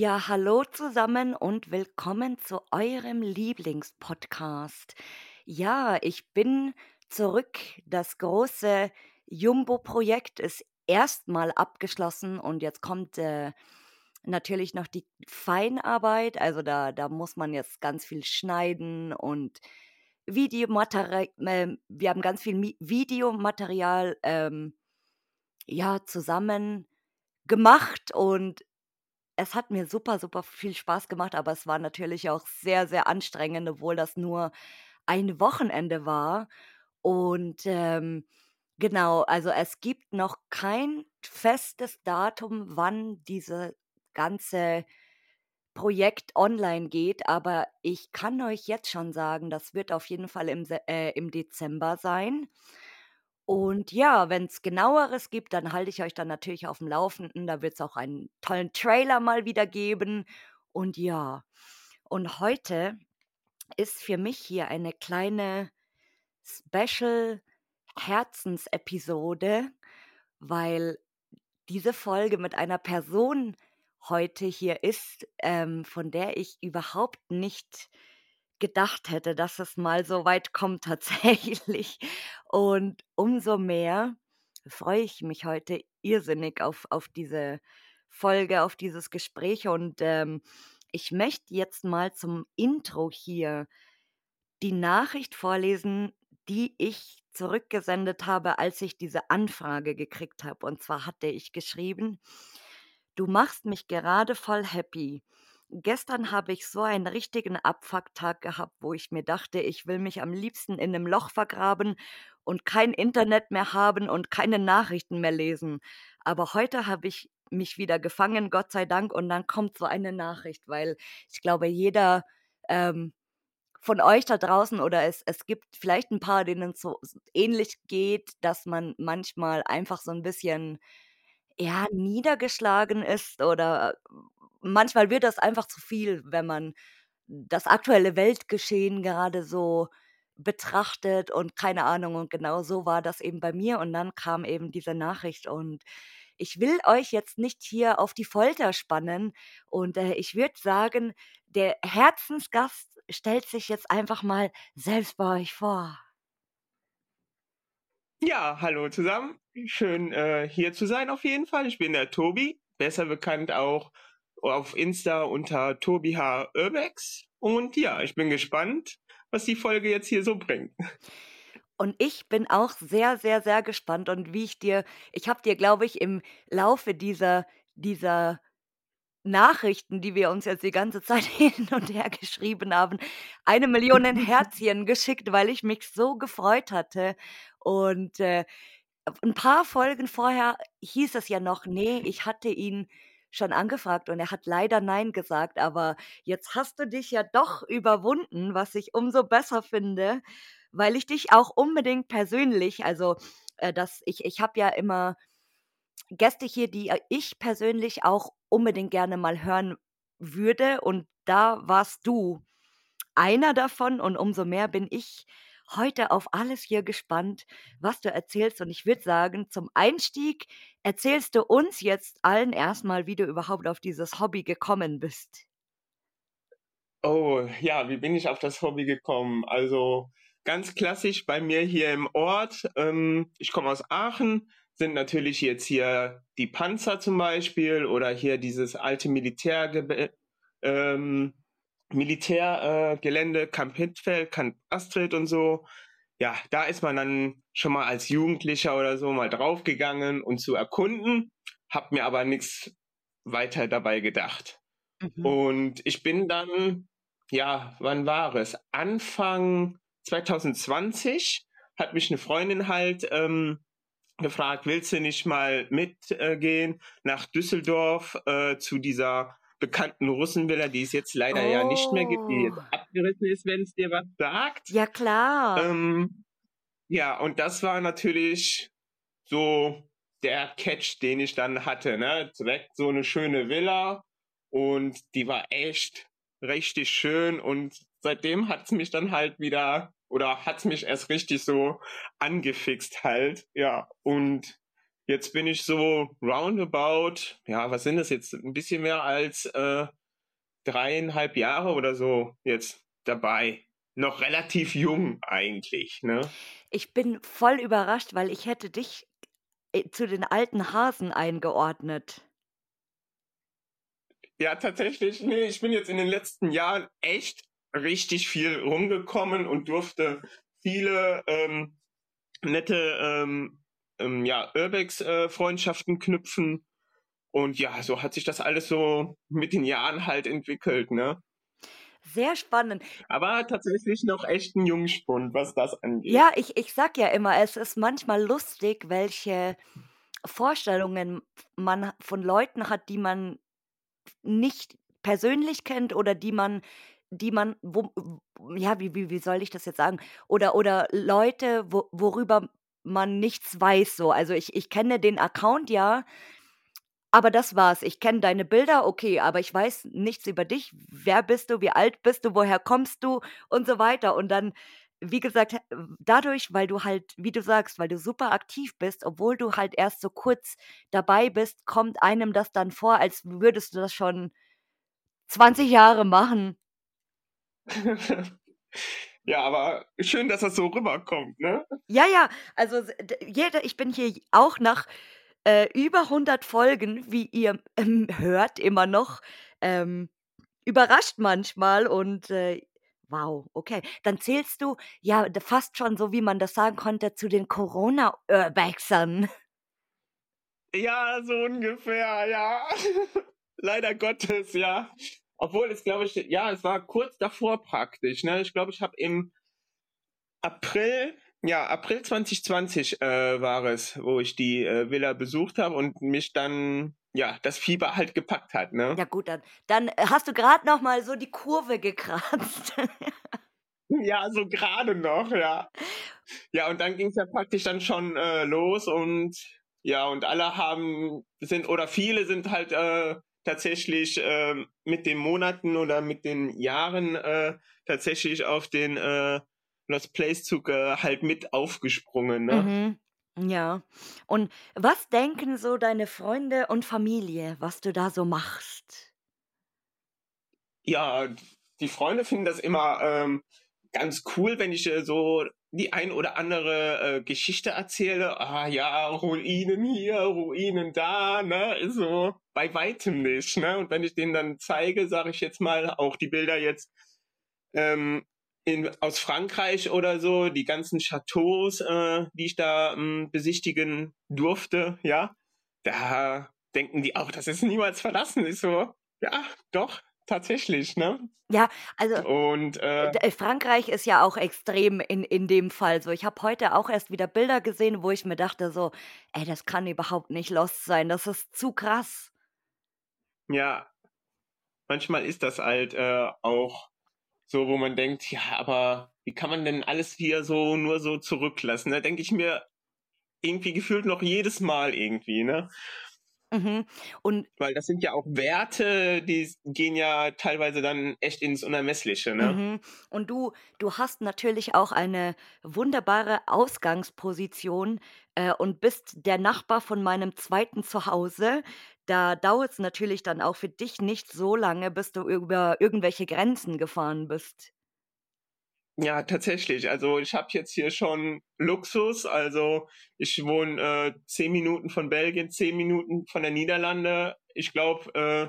Ja, hallo zusammen und willkommen zu eurem Lieblingspodcast. Ja, ich bin zurück. Das große Jumbo-Projekt ist erstmal abgeschlossen und jetzt kommt äh, natürlich noch die Feinarbeit. Also da, da muss man jetzt ganz viel schneiden und Videomaterial, äh, wir haben ganz viel Mi Videomaterial ähm, ja, zusammen gemacht und es hat mir super, super viel Spaß gemacht, aber es war natürlich auch sehr, sehr anstrengend, obwohl das nur ein Wochenende war. Und, ähm, genau, also es gibt noch kein festes Datum, wann diese ganze Projekt online geht, aber ich kann euch jetzt schon sagen, das wird auf jeden Fall im äh, im Dezember sein. Und ja, wenn es Genaueres gibt, dann halte ich euch dann natürlich auf dem Laufenden. Da wird es auch einen tollen Trailer mal wieder geben. Und ja, und heute ist für mich hier eine kleine Special-Herzensepisode, weil diese Folge mit einer Person heute hier ist, ähm, von der ich überhaupt nicht gedacht hätte, dass es mal so weit kommt tatsächlich. Und umso mehr freue ich mich heute irrsinnig auf, auf diese Folge, auf dieses Gespräch. Und ähm, ich möchte jetzt mal zum Intro hier die Nachricht vorlesen, die ich zurückgesendet habe, als ich diese Anfrage gekriegt habe. Und zwar hatte ich geschrieben, du machst mich gerade voll happy. Gestern habe ich so einen richtigen Abfucktag gehabt, wo ich mir dachte, ich will mich am liebsten in einem Loch vergraben und kein Internet mehr haben und keine Nachrichten mehr lesen. Aber heute habe ich mich wieder gefangen, Gott sei Dank, und dann kommt so eine Nachricht, weil ich glaube, jeder ähm, von euch da draußen oder es, es gibt vielleicht ein paar, denen es so ähnlich geht, dass man manchmal einfach so ein bisschen ja, niedergeschlagen ist oder manchmal wird das einfach zu viel, wenn man das aktuelle Weltgeschehen gerade so betrachtet und keine Ahnung. Und genau so war das eben bei mir. Und dann kam eben diese Nachricht und ich will euch jetzt nicht hier auf die Folter spannen und äh, ich würde sagen, der Herzensgast stellt sich jetzt einfach mal selbst bei euch vor. Ja, hallo zusammen. Schön äh, hier zu sein auf jeden Fall. Ich bin der Tobi, besser bekannt auch auf Insta unter Tobi H. Urbex. Und ja, ich bin gespannt, was die Folge jetzt hier so bringt. Und ich bin auch sehr, sehr, sehr gespannt. Und wie ich dir, ich habe dir, glaube ich, im Laufe dieser, dieser Nachrichten, die wir uns jetzt die ganze Zeit hin und her geschrieben haben, eine Million Herzchen geschickt, weil ich mich so gefreut hatte. Und äh, ein paar Folgen vorher hieß es ja noch, nee, ich hatte ihn schon angefragt und er hat leider Nein gesagt, aber jetzt hast du dich ja doch überwunden, was ich umso besser finde, weil ich dich auch unbedingt persönlich, also äh, das, ich, ich habe ja immer Gäste hier, die äh, ich persönlich auch unbedingt gerne mal hören würde und da warst du einer davon und umso mehr bin ich heute auf alles hier gespannt, was du erzählst. Und ich würde sagen, zum Einstieg erzählst du uns jetzt allen erstmal, wie du überhaupt auf dieses Hobby gekommen bist. Oh, ja, wie bin ich auf das Hobby gekommen? Also ganz klassisch bei mir hier im Ort. Ähm, ich komme aus Aachen, sind natürlich jetzt hier die Panzer zum Beispiel oder hier dieses alte Militärge ähm, Militärgelände, äh, Camp Hittfeld, Camp Astrid und so. Ja, da ist man dann schon mal als Jugendlicher oder so mal draufgegangen und zu erkunden, hab mir aber nichts weiter dabei gedacht. Mhm. Und ich bin dann, ja, wann war es? Anfang 2020 hat mich eine Freundin halt ähm, gefragt, willst du nicht mal mitgehen äh, nach Düsseldorf äh, zu dieser bekannten Russenvilla, die es jetzt leider oh. ja nicht mehr gibt, die jetzt oh. abgerissen ist, wenn es dir was sagt. Ja, klar. Ähm, ja, und das war natürlich so der Catch, den ich dann hatte, ne? Direkt so eine schöne Villa und die war echt richtig schön und seitdem hat es mich dann halt wieder oder hat es mich erst richtig so angefixt halt, ja. Und jetzt bin ich so roundabout, ja, was sind das jetzt? Ein bisschen mehr als äh, dreieinhalb Jahre oder so jetzt dabei. Noch relativ jung eigentlich, ne? Ich bin voll überrascht, weil ich hätte dich äh, zu den alten Hasen eingeordnet. Ja, tatsächlich, nee, ich bin jetzt in den letzten Jahren echt richtig viel rumgekommen und durfte viele ähm, nette ähm, ähm, ja, Urbex-Freundschaften äh, knüpfen. Und ja, so hat sich das alles so mit den Jahren halt entwickelt, ne? Sehr spannend. Aber tatsächlich noch echt ein Jungspund, was das angeht. Ja, ich, ich sag ja immer, es ist manchmal lustig, welche Vorstellungen man von Leuten hat, die man nicht persönlich kennt oder die man die man wo ja, wie wie wie soll ich das jetzt sagen? Oder oder Leute, wo worüber man nichts weiß so. Also, ich ich kenne den Account ja, aber das war's. Ich kenne deine Bilder, okay, aber ich weiß nichts über dich. Wer bist du? Wie alt bist du? Woher kommst du? Und so weiter. Und dann, wie gesagt, dadurch, weil du halt, wie du sagst, weil du super aktiv bist, obwohl du halt erst so kurz dabei bist, kommt einem das dann vor, als würdest du das schon 20 Jahre machen. Ja, aber schön, dass das so rüberkommt, ne? Ja, ja, also jeder ich bin hier auch nach äh, über 100 Folgen, wie ihr ähm, hört, immer noch ähm, überrascht manchmal und äh, wow, okay. Dann zählst du ja fast schon so, wie man das sagen konnte, zu den Corona-Urbexern. Ja, so ungefähr, ja. Leider Gottes, ja. Obwohl es, glaube ich, ja, es war kurz davor praktisch. Ne? Ich glaube, ich habe im April ja, April 2020 äh, war es, wo ich die äh, Villa besucht habe und mich dann ja das Fieber halt gepackt hat, ne? Ja gut, dann, dann äh, hast du gerade noch mal so die Kurve gekratzt. ja, so gerade noch, ja. Ja, und dann ging es ja praktisch dann schon äh, los und ja, und alle haben sind oder viele sind halt äh, tatsächlich äh, mit den Monaten oder mit den Jahren äh, tatsächlich auf den äh, Lost Place Zug äh, halt mit aufgesprungen. Ne? Mhm. Ja. Und was denken so deine Freunde und Familie, was du da so machst? Ja, die Freunde finden das immer ähm, ganz cool, wenn ich äh, so die ein oder andere äh, Geschichte erzähle. Ah ja, Ruinen hier, Ruinen da, ne? So bei weitem nicht, ne? Und wenn ich denen dann zeige, sage ich jetzt mal, auch die Bilder jetzt, ähm, in, aus Frankreich oder so, die ganzen Chateaus, äh, die ich da ähm, besichtigen durfte, ja, da denken die auch, das ist niemals verlassen. Ist so, ja, doch, tatsächlich, ne? Ja, also und äh, äh, Frankreich ist ja auch extrem in, in dem Fall so. Ich habe heute auch erst wieder Bilder gesehen, wo ich mir dachte so, ey, das kann überhaupt nicht lost sein, das ist zu krass. Ja, manchmal ist das halt äh, auch so, wo man denkt, ja, aber wie kann man denn alles hier so nur so zurücklassen? Da denke ich mir irgendwie gefühlt noch jedes Mal irgendwie, ne? Mhm. Und Weil das sind ja auch Werte, die gehen ja teilweise dann echt ins Unermessliche, ne? Mhm. Und du, du hast natürlich auch eine wunderbare Ausgangsposition äh, und bist der Nachbar von meinem zweiten Zuhause. Da dauert es natürlich dann auch für dich nicht so lange, bis du über irgendwelche Grenzen gefahren bist. Ja, tatsächlich. Also ich habe jetzt hier schon Luxus. Also ich wohne äh, zehn Minuten von Belgien, zehn Minuten von der Niederlande. Ich glaube, äh,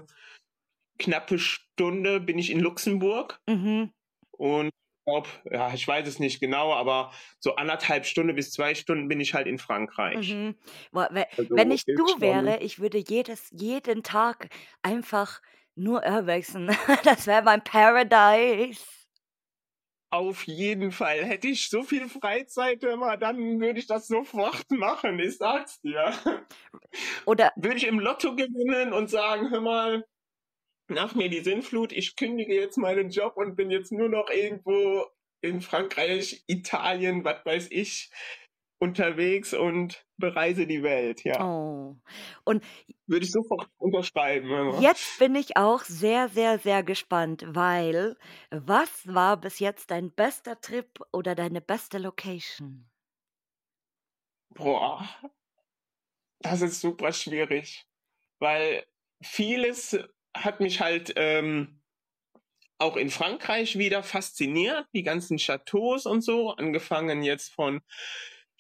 knappe Stunde bin ich in Luxemburg. Mhm. Und ich glaube, ja, ich weiß es nicht genau, aber so anderthalb Stunden bis zwei Stunden bin ich halt in Frankreich. Mhm. Boah, we- Also Wenn ich du schon. wäre, ich würde jedes, jeden Tag einfach nur Urbexen. Das wäre mein Paradise. Auf jeden Fall. Hätte ich so viel Freizeit immer, dann würde ich das sofort machen. Ich sag's dir. Oder Würde ich im Lotto gewinnen und sagen, hör mal, nach mir die Sinnflut, ich kündige jetzt meinen Job und bin jetzt nur noch irgendwo in Frankreich, Italien, was weiß ich, unterwegs und bereise die Welt, ja. Oh. Und Würde ich sofort unterschreiben. jetzt bin ich auch sehr, sehr, sehr gespannt, weil was war bis jetzt dein bester Trip oder deine beste Location? Boah, das ist super schwierig, weil vieles hat mich halt ähm, auch in Frankreich wieder fasziniert, die ganzen Chateaus und so, angefangen jetzt von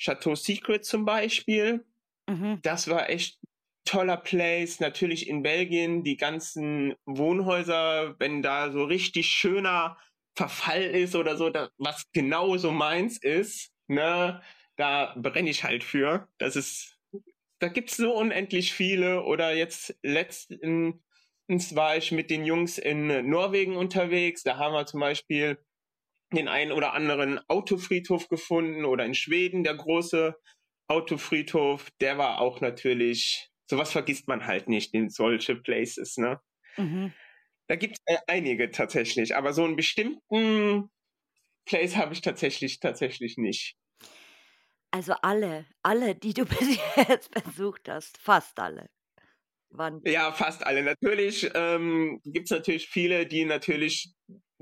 Chateau Secret zum Beispiel. Mhm. Das war echt toller Place. Natürlich in Belgien die ganzen Wohnhäuser, wenn da so richtig schöner Verfall ist oder so, da, was genau so meins ist, ne, da brenne ich halt für. Das ist, da gibt's so unendlich viele. Oder jetzt letztens war ich mit den Jungs in Norwegen unterwegs. Da haben wir zum Beispiel den einen oder anderen Autofriedhof gefunden oder in Schweden der große Autofriedhof. Der war auch natürlich, sowas vergisst man halt nicht in solche Places, ne? Mhm. Da gibt es äh, einige tatsächlich, aber so einen bestimmten Place habe ich tatsächlich tatsächlich nicht. Also alle, alle, die du bis jetzt besucht hast, fast alle. Waren Ja, fast alle. Natürlich ähm, gibt es natürlich viele, die natürlich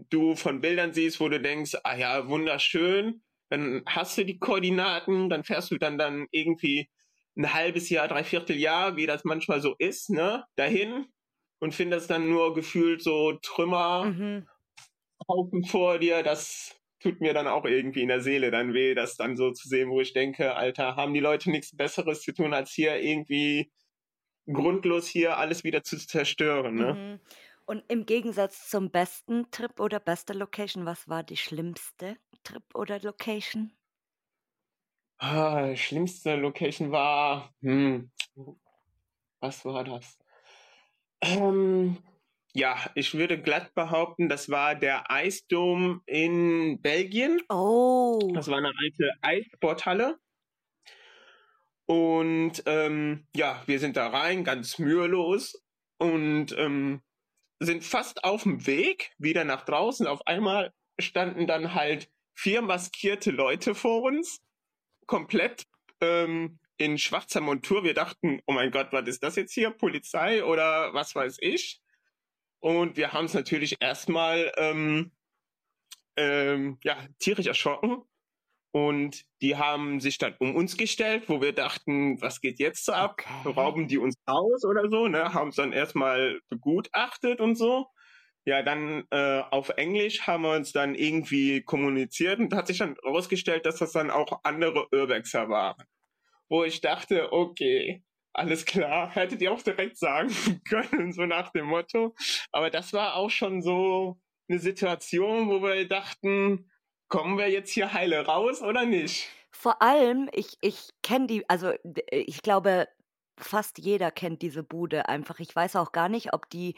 du von Bildern siehst, wo du denkst, ah ja, wunderschön. Dann hast du die Koordinaten, dann fährst du dann dann irgendwie ein halbes Jahr, dreiviertel Jahr, wie das manchmal so ist, ne, dahin und findest dann nur gefühlt so Trümmer mhm. Haufen vor dir, das tut mir dann auch irgendwie in der Seele dann weh, das dann so zu sehen, wo ich denke, Alter, haben die Leute nichts Besseres zu tun, als hier irgendwie grundlos hier alles wieder zu zerstören, ne? Mhm. Und im Gegensatz zum besten Trip oder beste Location, was war die schlimmste Trip oder Location? Ah, schlimmste Location war, hm, was war das? Ähm, ja, ich würde glatt behaupten, das war der Eisdom in Belgien. Oh, Das war eine alte Eissporthalle. Und ähm, ja, wir sind da rein, ganz mühelos und ähm, sind fast auf dem Weg wieder nach draußen. Auf einmal standen dann halt vier maskierte Leute vor uns, komplett ähm, in schwarzer Montur. Wir dachten, oh mein Gott, was ist das jetzt hier? Polizei oder was weiß ich? Und wir haben es natürlich erstmal ähm, ähm, ja, tierisch erschrocken. Und die haben sich dann um uns gestellt, wo wir dachten, was geht jetzt so ab? okay. Rauben die uns aus oder so, ne? Haben es dann erstmal begutachtet und so. Ja, dann äh, auf Englisch haben wir uns dann irgendwie kommuniziert und hat sich dann herausgestellt, dass das dann auch andere Urbexer waren. Wo ich dachte, okay, alles klar, hättet ihr auch direkt sagen können, so nach dem Motto. Aber das war auch schon so eine Situation, wo wir dachten, kommen wir jetzt hier heile raus oder nicht? Vor allem, ich, ich kenne die, also d- ich glaube, fast jeder kennt diese Bude einfach. Ich weiß auch gar nicht, ob die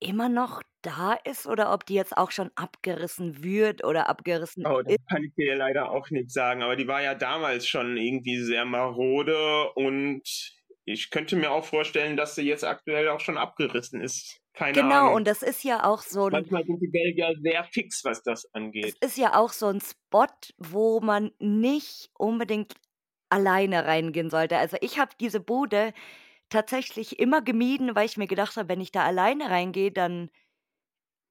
immer noch da ist oder ob die jetzt auch schon abgerissen wird oder abgerissen Oh, das ist. kann ich dir leider auch nicht sagen, aber die war ja damals schon irgendwie sehr marode und ich könnte mir auch vorstellen, dass sie jetzt aktuell auch schon abgerissen ist. Keine Genau, Ahnung. und das ist ja auch so ein, Manchmal sind die Belgier sehr fix, was das es angeht. ist ja auch so ein Spot, wo man nicht unbedingt alleine reingehen sollte. Also ich habe diese Bude tatsächlich immer gemieden, weil ich mir gedacht habe, wenn ich da alleine reingehe, dann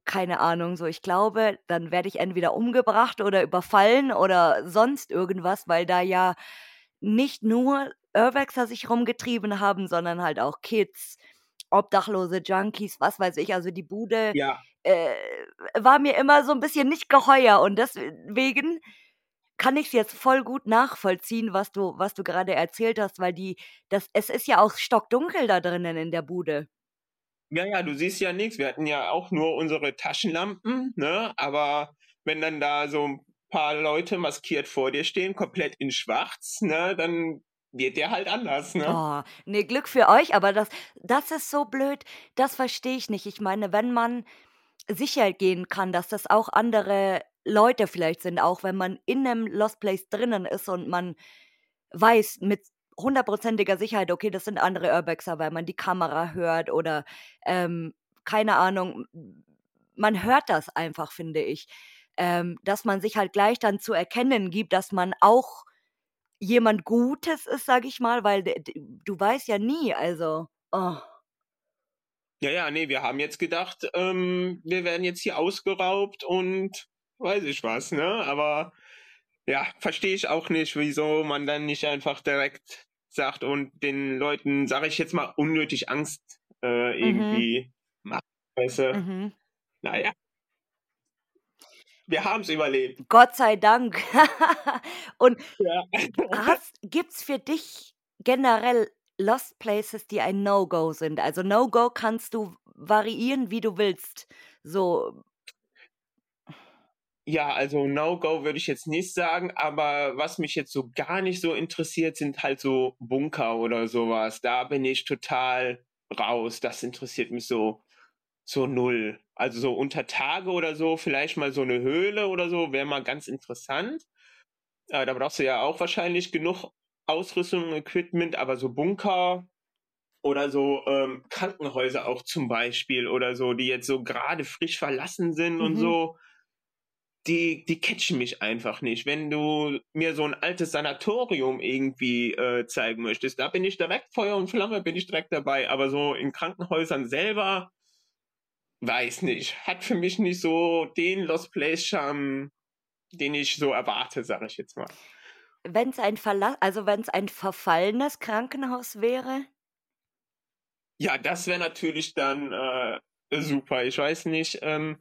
keine Ahnung, so ich glaube, dann werde ich entweder umgebracht oder überfallen oder sonst irgendwas, weil da ja nicht nur Urbexer sich rumgetrieben haben, sondern halt auch Kids, obdachlose Junkies, was weiß ich. Also die Bude Ja, äh, war mir immer so ein bisschen nicht geheuer und deswegen kann ich es jetzt voll gut nachvollziehen, was du, was du gerade erzählt hast, weil die, das, es ist ja auch stockdunkel da drinnen in der Bude. ja, ja, du siehst ja nichts. Wir hatten ja auch nur unsere Taschenlampen, ne? Aber wenn dann da so ein paar Leute maskiert vor dir stehen, komplett in schwarz, ne, dann wird der halt anders, ne? Oh, ne, Glück für euch, aber das, das ist so blöd, das verstehe ich nicht. Ich meine, wenn man sicher gehen kann, dass das auch andere Leute vielleicht sind, auch wenn man in einem Lost Place drinnen ist und man weiß mit hundertprozentiger Sicherheit, okay, das sind andere Urbexer, weil man die Kamera hört oder ähm, keine Ahnung, man hört das einfach, finde ich, ähm, dass man sich halt gleich dann zu erkennen gibt, dass man auch jemand Gutes ist, sage ich mal, weil du weißt ja nie, also. Oh. Ja, ja, nee, wir haben jetzt gedacht, ähm, wir werden jetzt hier ausgeraubt und weiß ich was, ne? Aber ja, verstehe ich auch nicht, wieso man dann nicht einfach direkt sagt und den Leuten, sage ich jetzt mal, unnötig Angst äh, mhm. irgendwie mhm. macht. Weißt du? mhm. Naja. Wir haben es überlebt. Gott sei Dank. und ja. gibt es für dich generell Lost Places, die ein No-Go sind? Also No-Go kannst du variieren, wie du willst. So ja, also No-Go würde ich jetzt nicht sagen, aber was mich jetzt so gar nicht so interessiert, sind halt so Bunker oder sowas. Da bin ich total raus. Das interessiert mich so, so null. Also so unter Tage oder so, vielleicht mal so eine Höhle oder so, wäre mal ganz interessant. Äh, da brauchst du ja auch wahrscheinlich genug Ausrüstung und Equipment, aber so Bunker oder so ähm, Krankenhäuser auch zum Beispiel oder so, die jetzt so gerade frisch verlassen sind mhm. und so die, die catchen mich einfach nicht. Wenn du mir so ein altes Sanatorium irgendwie äh, zeigen möchtest, da bin ich direkt Feuer und Flamme, bin ich direkt dabei. Aber so in Krankenhäusern selber, weiß nicht. Hat für mich nicht so den Lost Place Charme, den ich so erwarte, sage ich jetzt mal. Wenn es ein Verla also wenn es ein verfallenes Krankenhaus wäre? Ja, das wäre natürlich dann äh, super. Ich weiß nicht. Ähm,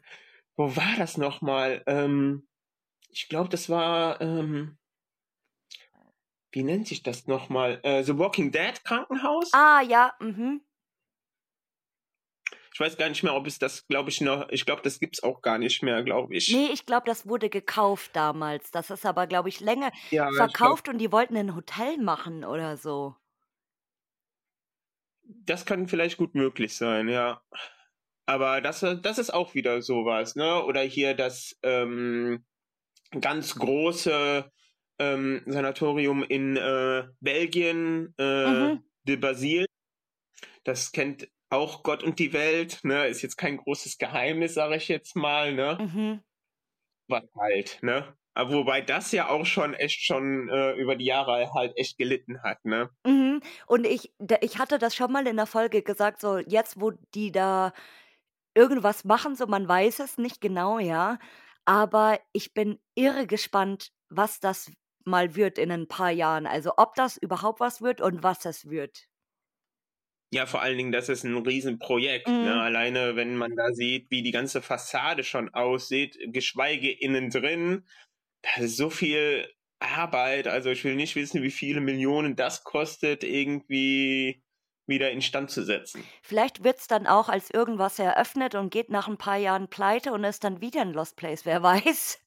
wo war das nochmal? Ähm, ich glaube, das war, ähm, wie nennt sich das nochmal? Äh, The Walking Dead Krankenhaus? Ah, ja, mhm. Ich weiß gar nicht mehr, ob es das, glaube ich, noch, ich glaube, das gibt es auch gar nicht mehr, glaube ich. Nee, ich glaube, das wurde gekauft damals. Das ist aber, glaube ich, länger ja, verkauft glaub, und die wollten ein Hotel machen oder so. Das kann vielleicht gut möglich sein, ja. Aber das, das ist auch wieder sowas, ne? Oder hier das ähm, ganz große ähm, Sanatorium in äh, Belgien, äh, mhm. de Basil. Das kennt auch Gott und die Welt, ne? Ist jetzt kein großes Geheimnis, sage ich jetzt mal, ne? Mhm. Was halt, ne? Aber wobei das ja auch schon echt schon äh, über die Jahre halt echt gelitten hat, ne? Mhm. Und ich, ich hatte das schon mal in der Folge gesagt, so jetzt, wo die da irgendwas machen, so man weiß es nicht genau, ja. Aber ich bin irre gespannt, was das mal wird in ein paar Jahren. Also ob das überhaupt was wird und was es wird. Ja, vor allen Dingen, das ist ein Riesenprojekt. Ne? Mhm. Ne? Alleine, wenn man da sieht, wie die ganze Fassade schon aussieht, geschweige innen drin, da ist so viel Arbeit. Also ich will nicht wissen, wie viele Millionen das kostet, irgendwie wieder instand zu setzen. Vielleicht wird es dann auch als irgendwas eröffnet und geht nach ein paar Jahren pleite und ist dann wieder ein Lost Place, wer weiß.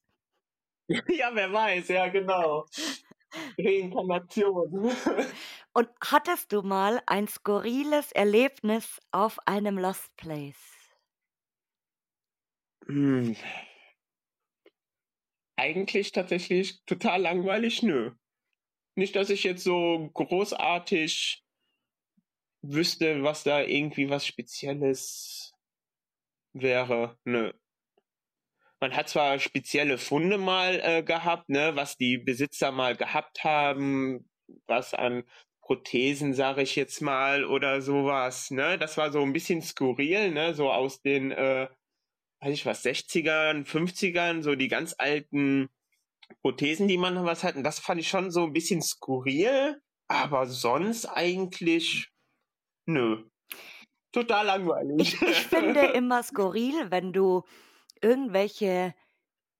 ja, wer weiß, ja, genau. Reinkarnation. und hattest du mal ein skurriles Erlebnis auf einem Lost Place? Hm. Eigentlich tatsächlich total langweilig, nö. Nicht, dass ich jetzt so großartig wüsste, was da irgendwie was Spezielles wäre. Nö. Man hat zwar spezielle Funde mal äh, gehabt, ne, was die Besitzer mal gehabt haben, was an Prothesen, sage ich jetzt mal, oder sowas, ne? Das war so ein bisschen skurril, ne? So aus den, äh, weiß ich was, 60ern, 50ern, so die ganz alten Prothesen, die man was hatten. Das fand ich schon so ein bisschen skurril, aber sonst eigentlich Nö. Total langweilig. Ich, ich finde immer skurril, wenn du irgendwelche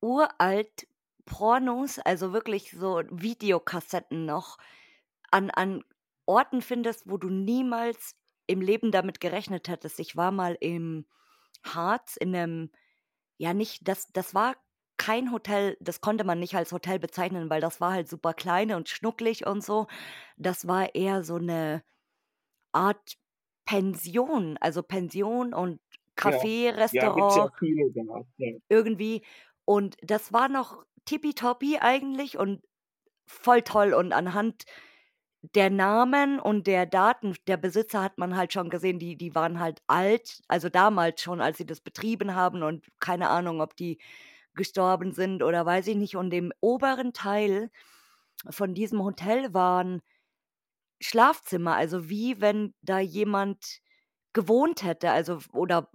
uralt Pornos, also wirklich so Videokassetten noch, an, an Orten findest, wo du niemals im Leben damit gerechnet hättest. Ich war mal im Harz in einem, ja nicht, das, das war kein Hotel, das konnte man nicht als Hotel bezeichnen, weil das war halt super klein und schnucklig und so. Das war eher so eine Art Pension, also Pension und Café, Ja, ja, gibt's ja viele, genau. Ja. irgendwie. Und das war noch tippitoppi eigentlich und voll toll. Und anhand der Namen und der Daten der Besitzer hat man halt schon gesehen, die, die waren halt alt, also damals schon, als sie das betrieben haben und keine Ahnung, ob die gestorben sind oder weiß ich nicht. Und im oberen Teil von diesem Hotel waren Schlafzimmer, also wie wenn da jemand gewohnt hätte, also oder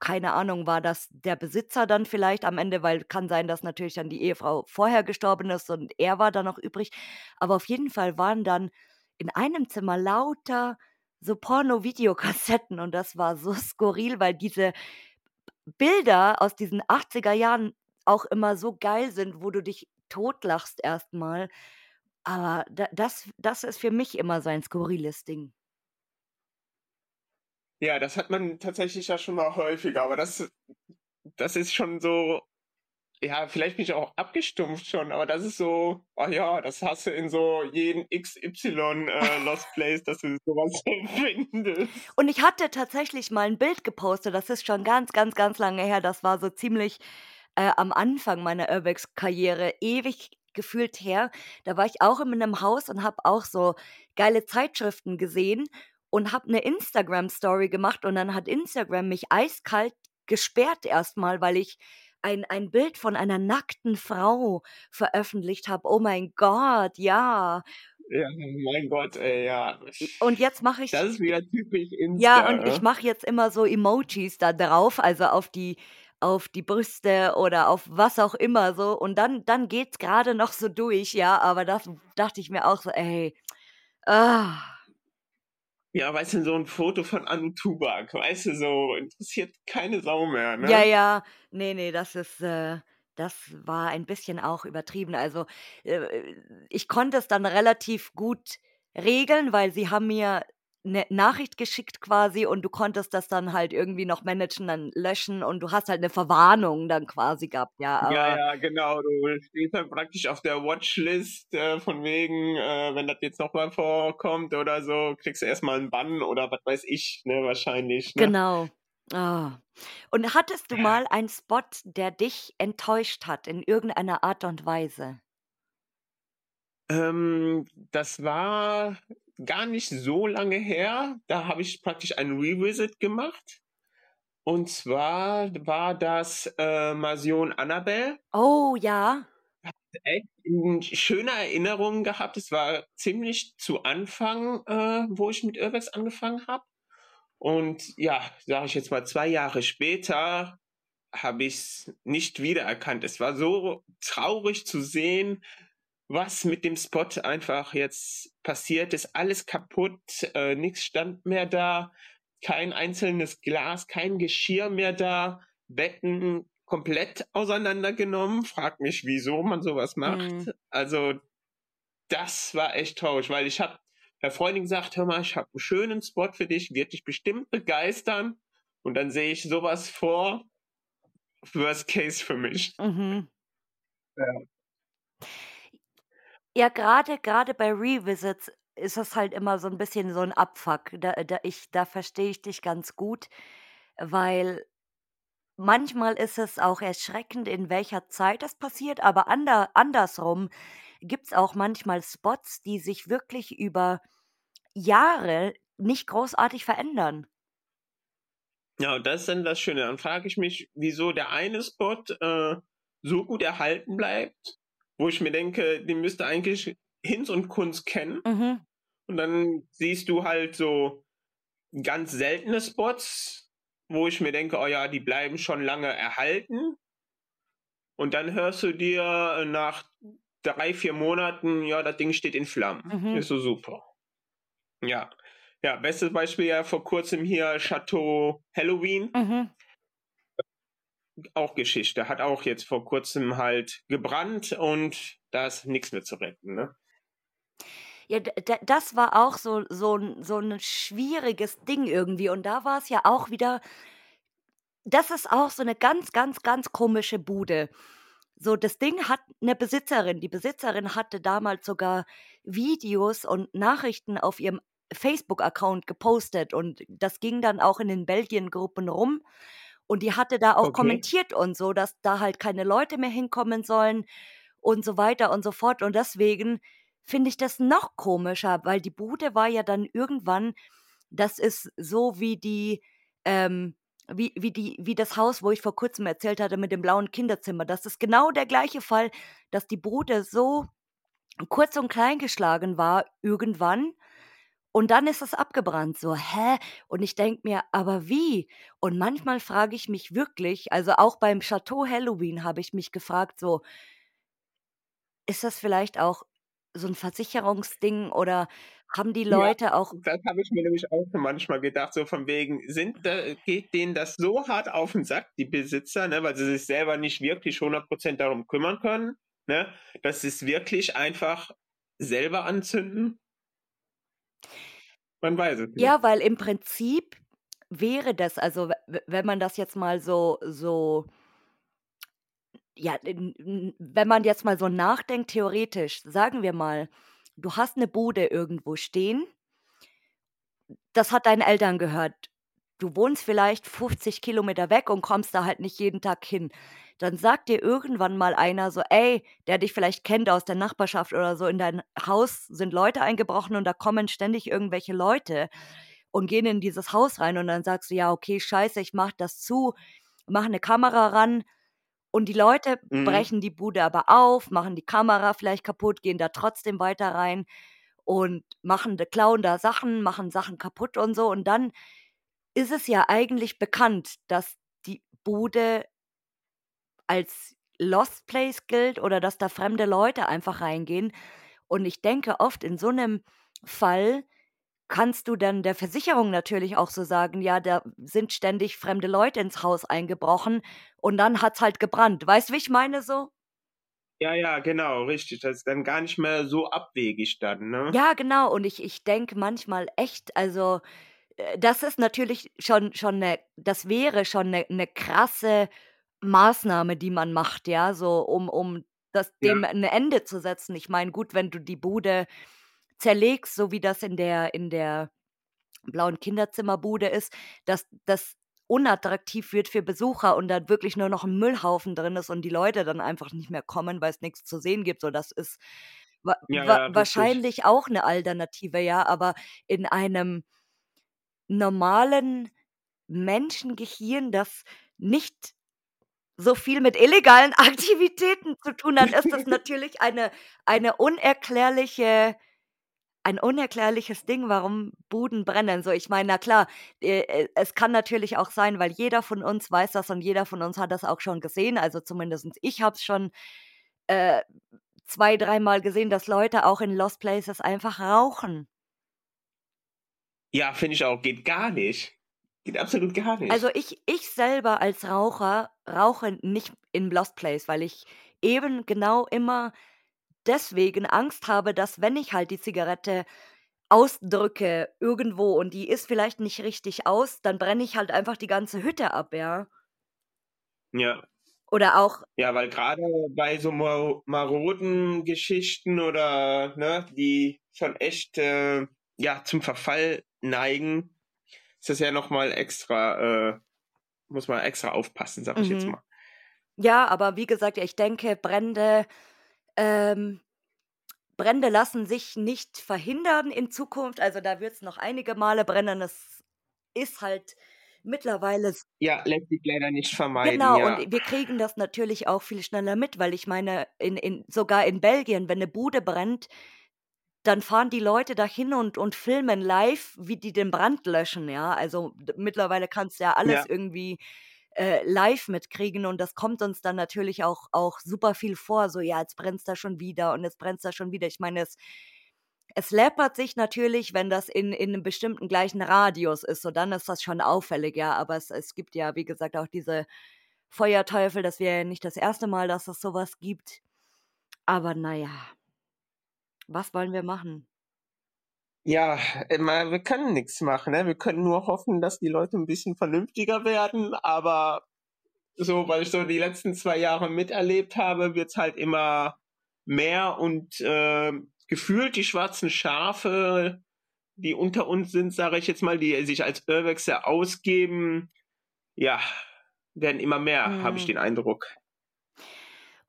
keine Ahnung, war das der Besitzer dann vielleicht am Ende, weil kann sein, dass natürlich dann die Ehefrau vorher gestorben ist und er war dann noch übrig. Aber auf jeden Fall waren dann in einem Zimmer lauter so Porno-Videokassetten und das war so skurril, weil diese Bilder aus diesen 80er Jahren auch immer so geil sind, wo du dich totlachst erstmal. Aber da das das ist für mich immer so ein skurriles Ding. Ja, das hat man tatsächlich ja schon mal häufiger, aber das das ist schon so ja, vielleicht bin ich auch abgestumpft schon, aber das ist so, oh ja, das hast du in so jeden XY äh, Lost Place, dass du sowas findest. Und ich hatte tatsächlich mal ein Bild gepostet, das ist schon ganz, ganz, ganz lange her. Das war so ziemlich äh, am Anfang meiner Urbex-Karriere, ewig gefühlt her. Da war ich auch in einem Haus und habe auch so geile Zeitschriften gesehen und habe eine Instagram-Story gemacht und dann hat Instagram mich eiskalt gesperrt erstmal, weil ich ein, ein Bild von einer nackten Frau veröffentlicht habe. Oh mein Gott, ja. Ja, mein Gott, ey, ja. Und jetzt mache ich. Das ist wieder typisch Insta. Ja, und ich mache jetzt immer so Emojis da drauf, also auf die auf die Brüste oder auf was auch immer so und dann dann geht's gerade noch so durch, ja, aber das dachte ich mir auch so, ey. Ah. Ja, weißt du, so ein Foto von Anu Tubak, weißt du, so interessiert keine Sau mehr, ne? Ja, ja, nee, nee, das ist, äh, das war ein bisschen auch übertrieben. Also, äh, ich konnte es dann relativ gut regeln, weil sie haben mir eine Nachricht geschickt quasi und du konntest das dann halt irgendwie noch managen, dann löschen und du hast halt eine Verwarnung dann quasi gehabt, ja. Aber ja, ja, genau. Du stehst dann praktisch auf der Watchlist äh, von wegen, äh, wenn das jetzt nochmal vorkommt oder so, kriegst du erstmal einen Bann oder was weiß ich, ne, wahrscheinlich. Ne? Genau. Oh. Und hattest du mal einen Spot, der dich enttäuscht hat in irgendeiner Art und Weise? Ähm, das war gar nicht so lange her. Da habe ich praktisch ein Revisit gemacht. Und zwar war das äh, Masion Annabelle. Oh ja. Echt schöne Erinnerungen gehabt. Es war ziemlich zu Anfang, äh, wo ich mit Urbex angefangen habe. Und ja, sage ich jetzt mal, zwei Jahre später habe ich es nicht wiedererkannt. Es war so traurig zu sehen, was mit dem Spot einfach jetzt passiert ist. Alles kaputt, äh, nichts stand mehr da, kein einzelnes Glas, kein Geschirr mehr da, Betten komplett auseinandergenommen. Frag mich, wieso man sowas macht. Mhm. Also das war echt traurig, weil ich habe der Freundin gesagt, hör mal, ich habe einen schönen Spot für dich, wird dich bestimmt begeistern. Und dann sehe ich sowas vor. Worst Case für mich. Mhm. Ja. Ja, gerade gerade bei Revisits ist das halt immer so ein bisschen so ein Abfuck. Da da da verstehe ich dich ganz gut, weil manchmal ist es auch erschreckend, in welcher Zeit das passiert, aber ander andersrum gibt es auch manchmal Spots, die sich wirklich über Jahre nicht großartig verändern. Ja, das ist dann das Schöne. Dann frage ich mich, wieso der eine Spot äh, so gut erhalten bleibt wo ich mir denke, die müsste eigentlich Hinz und Kunst kennen. Mhm. Und dann siehst du halt so ganz seltene Spots, wo ich mir denke, oh ja, die bleiben schon lange erhalten. Und dann hörst du dir nach drei, vier Monaten, ja, das Ding steht in Flammen. Mhm. Ist so super. Ja. Ja, bestes Beispiel ja vor kurzem hier Chateau Halloween. Mhm auch Geschichte. Hat auch jetzt vor kurzem halt gebrannt und da ist nichts mehr zu retten. Ne? Ja, das war auch so, so, so ein schwieriges Ding irgendwie. Und da war es ja auch wieder, das ist auch so eine ganz, ganz, ganz komische Bude. So, das Ding hat eine Besitzerin. Die Besitzerin hatte damals sogar Videos und Nachrichten auf ihrem Facebook-Account gepostet. Und das ging dann auch in den Belgien-Gruppen rum. Und die hatte da auch okay. kommentiert und so, dass da halt keine Leute mehr hinkommen sollen und so weiter und so fort. Und deswegen finde ich das noch komischer, weil die Bude war ja dann irgendwann, das ist so wie die, ähm, wie, wie, die, wie das Haus, wo ich vor kurzem erzählt hatte mit dem blauen Kinderzimmer. Das ist genau der gleiche Fall, dass die Bude so kurz und klein geschlagen war irgendwann und dann ist es abgebrannt. So, hä? Und ich denke mir, aber wie? Und manchmal frage ich mich wirklich, also auch beim Chateau Halloween habe ich mich gefragt, so, ist das vielleicht auch so ein Versicherungsding oder haben die Ja, Leute auch das habe ich mir nämlich auch manchmal gedacht, so von wegen, sind da, geht denen das so hart auf den Sack, die Besitzer, ne, weil sie sich selber nicht wirklich 100% darum kümmern können, ne, dass sie es wirklich einfach selber anzünden? Man weiß es nicht. Ja, weil im Prinzip wäre das also, wenn man das jetzt mal so so ja, wenn man jetzt mal so nachdenkt, theoretisch, sagen wir mal, du hast 'ne Bude irgendwo stehen das hat deinen Eltern gehört. Du wohnst vielleicht 50 Kilometer weg und kommst da halt nicht jeden Tag hin. Dann sagt dir irgendwann mal einer so: „Ey“, der dich vielleicht kennt aus der Nachbarschaft oder so: „In dein Haus sind Leute eingebrochen und da kommen ständig irgendwelche Leute und gehen in dieses Haus rein.“ Und dann sagst du: „Ja, okay, scheiße, ich mache das zu, mache 'ne Kamera ran.“ Und die Leute Mhm. brechen die Bude aber auf, machen die Kamera vielleicht kaputt, gehen da trotzdem weiter rein und machen klauen da Sachen, machen Sachen kaputt und so. Und dann ist es ja eigentlich bekannt, dass die Bude als Lost Place gilt oder dass da fremde Leute einfach reingehen. Und ich denke oft in so 'nem Fall kannst du dann der Versicherung natürlich auch so sagen: „Ja, da sind ständig fremde Leute ins Haus eingebrochen und dann hat's halt gebrannt.“ Weißt du, wie ich meine so? Ja, ja, genau, richtig. Das ist dann gar nicht mehr so abwegig dann, ne? Ja, genau. Und ich ich denke manchmal echt, also, äh, das ist natürlich schon schon 'ne das wäre schon 'ne 'ne krasse Maßnahme, die man macht, ja, so um um das Ja. dem 'n Ende zu setzen. Ich meine, gut, wenn du die Bude zerlegst, so wie das in der in der blauen Kinderzimmerbude ist, dass das unattraktiv wird für Besucher und dann wirklich nur noch 'n Müllhaufen drin ist und die Leute dann einfach nicht mehr kommen, weil's nix zu sehen gibt. So, das ist wa Ja, wa ja, richtig. wahrscheinlich auch 'ne Alternative, ja, aber in einem normalen Menschengehirn, das nicht so viel mit illegalen Aktivitäten zu tun hat, ist das natürlich eine eine unerklärliche ein unerklärliches Ding, warum Buden brennen. So, ich meine, na klar, äh, äh, es kann natürlich auch sein, weil jeder von uns weiß das und jeder von uns hat das auch schon gesehen. Also, zumindestens ich habe es schon, äh, zwei dreimal gesehen, dass Leute auch in Lost Places einfach rauchen. Ja, finde ich auch. Geht gar nicht. Geht absolut gar Also, nicht. ich ich selber als Raucher rauche nicht in Lost Place, weil ich eben genau immer deswegen Angst habe, dass wenn ich halt die Zigarette ausdrücke irgendwo und die ist vielleicht nicht richtig aus, dann brenne ich halt einfach die ganze Hütte ab, ja. Ja. Oder auch Ja, weil grade bei so maro maroden Geschichten oder, ne, die schon echt, äh, ja, zum Verfall neigen, ist das ja noch mal extra äh, muss man extra aufpassen, sage ich jetzt Mhm. mal. Ja, aber wie gesagt, ich denke, Brände ähm, Brände lassen sich nicht verhindern in Zukunft. Also, da wird's noch einige Male brennen. Es ist halt mittlerweile Ja, lässt sich leider nicht vermeiden, Genau, und ja. wir kriegen das natürlich auch viel schneller mit, weil ich meine, in in sogar in Belgien, wenn 'ne Bude brennt, dann fahren die Leute dahin und und filmen live, wie die den Brand löschen, ja? Also, mittlerweile kannst du ja alles Ja. irgendwie, äh, live mitkriegen und das kommt uns dann natürlich auch auch super viel vor, so: „Ja, jetzt brennt's da schon wieder und jetzt brennt's da schon wieder.“ Ich meine, es es läppert sich natürlich, wenn das in in 'nem bestimmten gleichen Radius ist, so dann ist das schon auffällig, ja, aber es es gibt ja, wie gesagt, auch diese Feuerteufel. Das wäre ja nicht das 1. Mal, dass es so was gibt. Aber na ja. Was wollen wir machen? Ja, immer wir können nix machen, ne? Wir können nur hoffen, dass die Leute 'n bisschen vernünftiger werden, aber so, weil ich so die letzten 2 Jahre miterlebt habe, wird's halt immer mehr und, ähm, gefühlt die schwarzen Schafe, die unter uns sind, sage ich jetzt mal, die sich als Urbexe ausgeben, ja, werden immer mehr, habe ich Mhm. den Eindruck.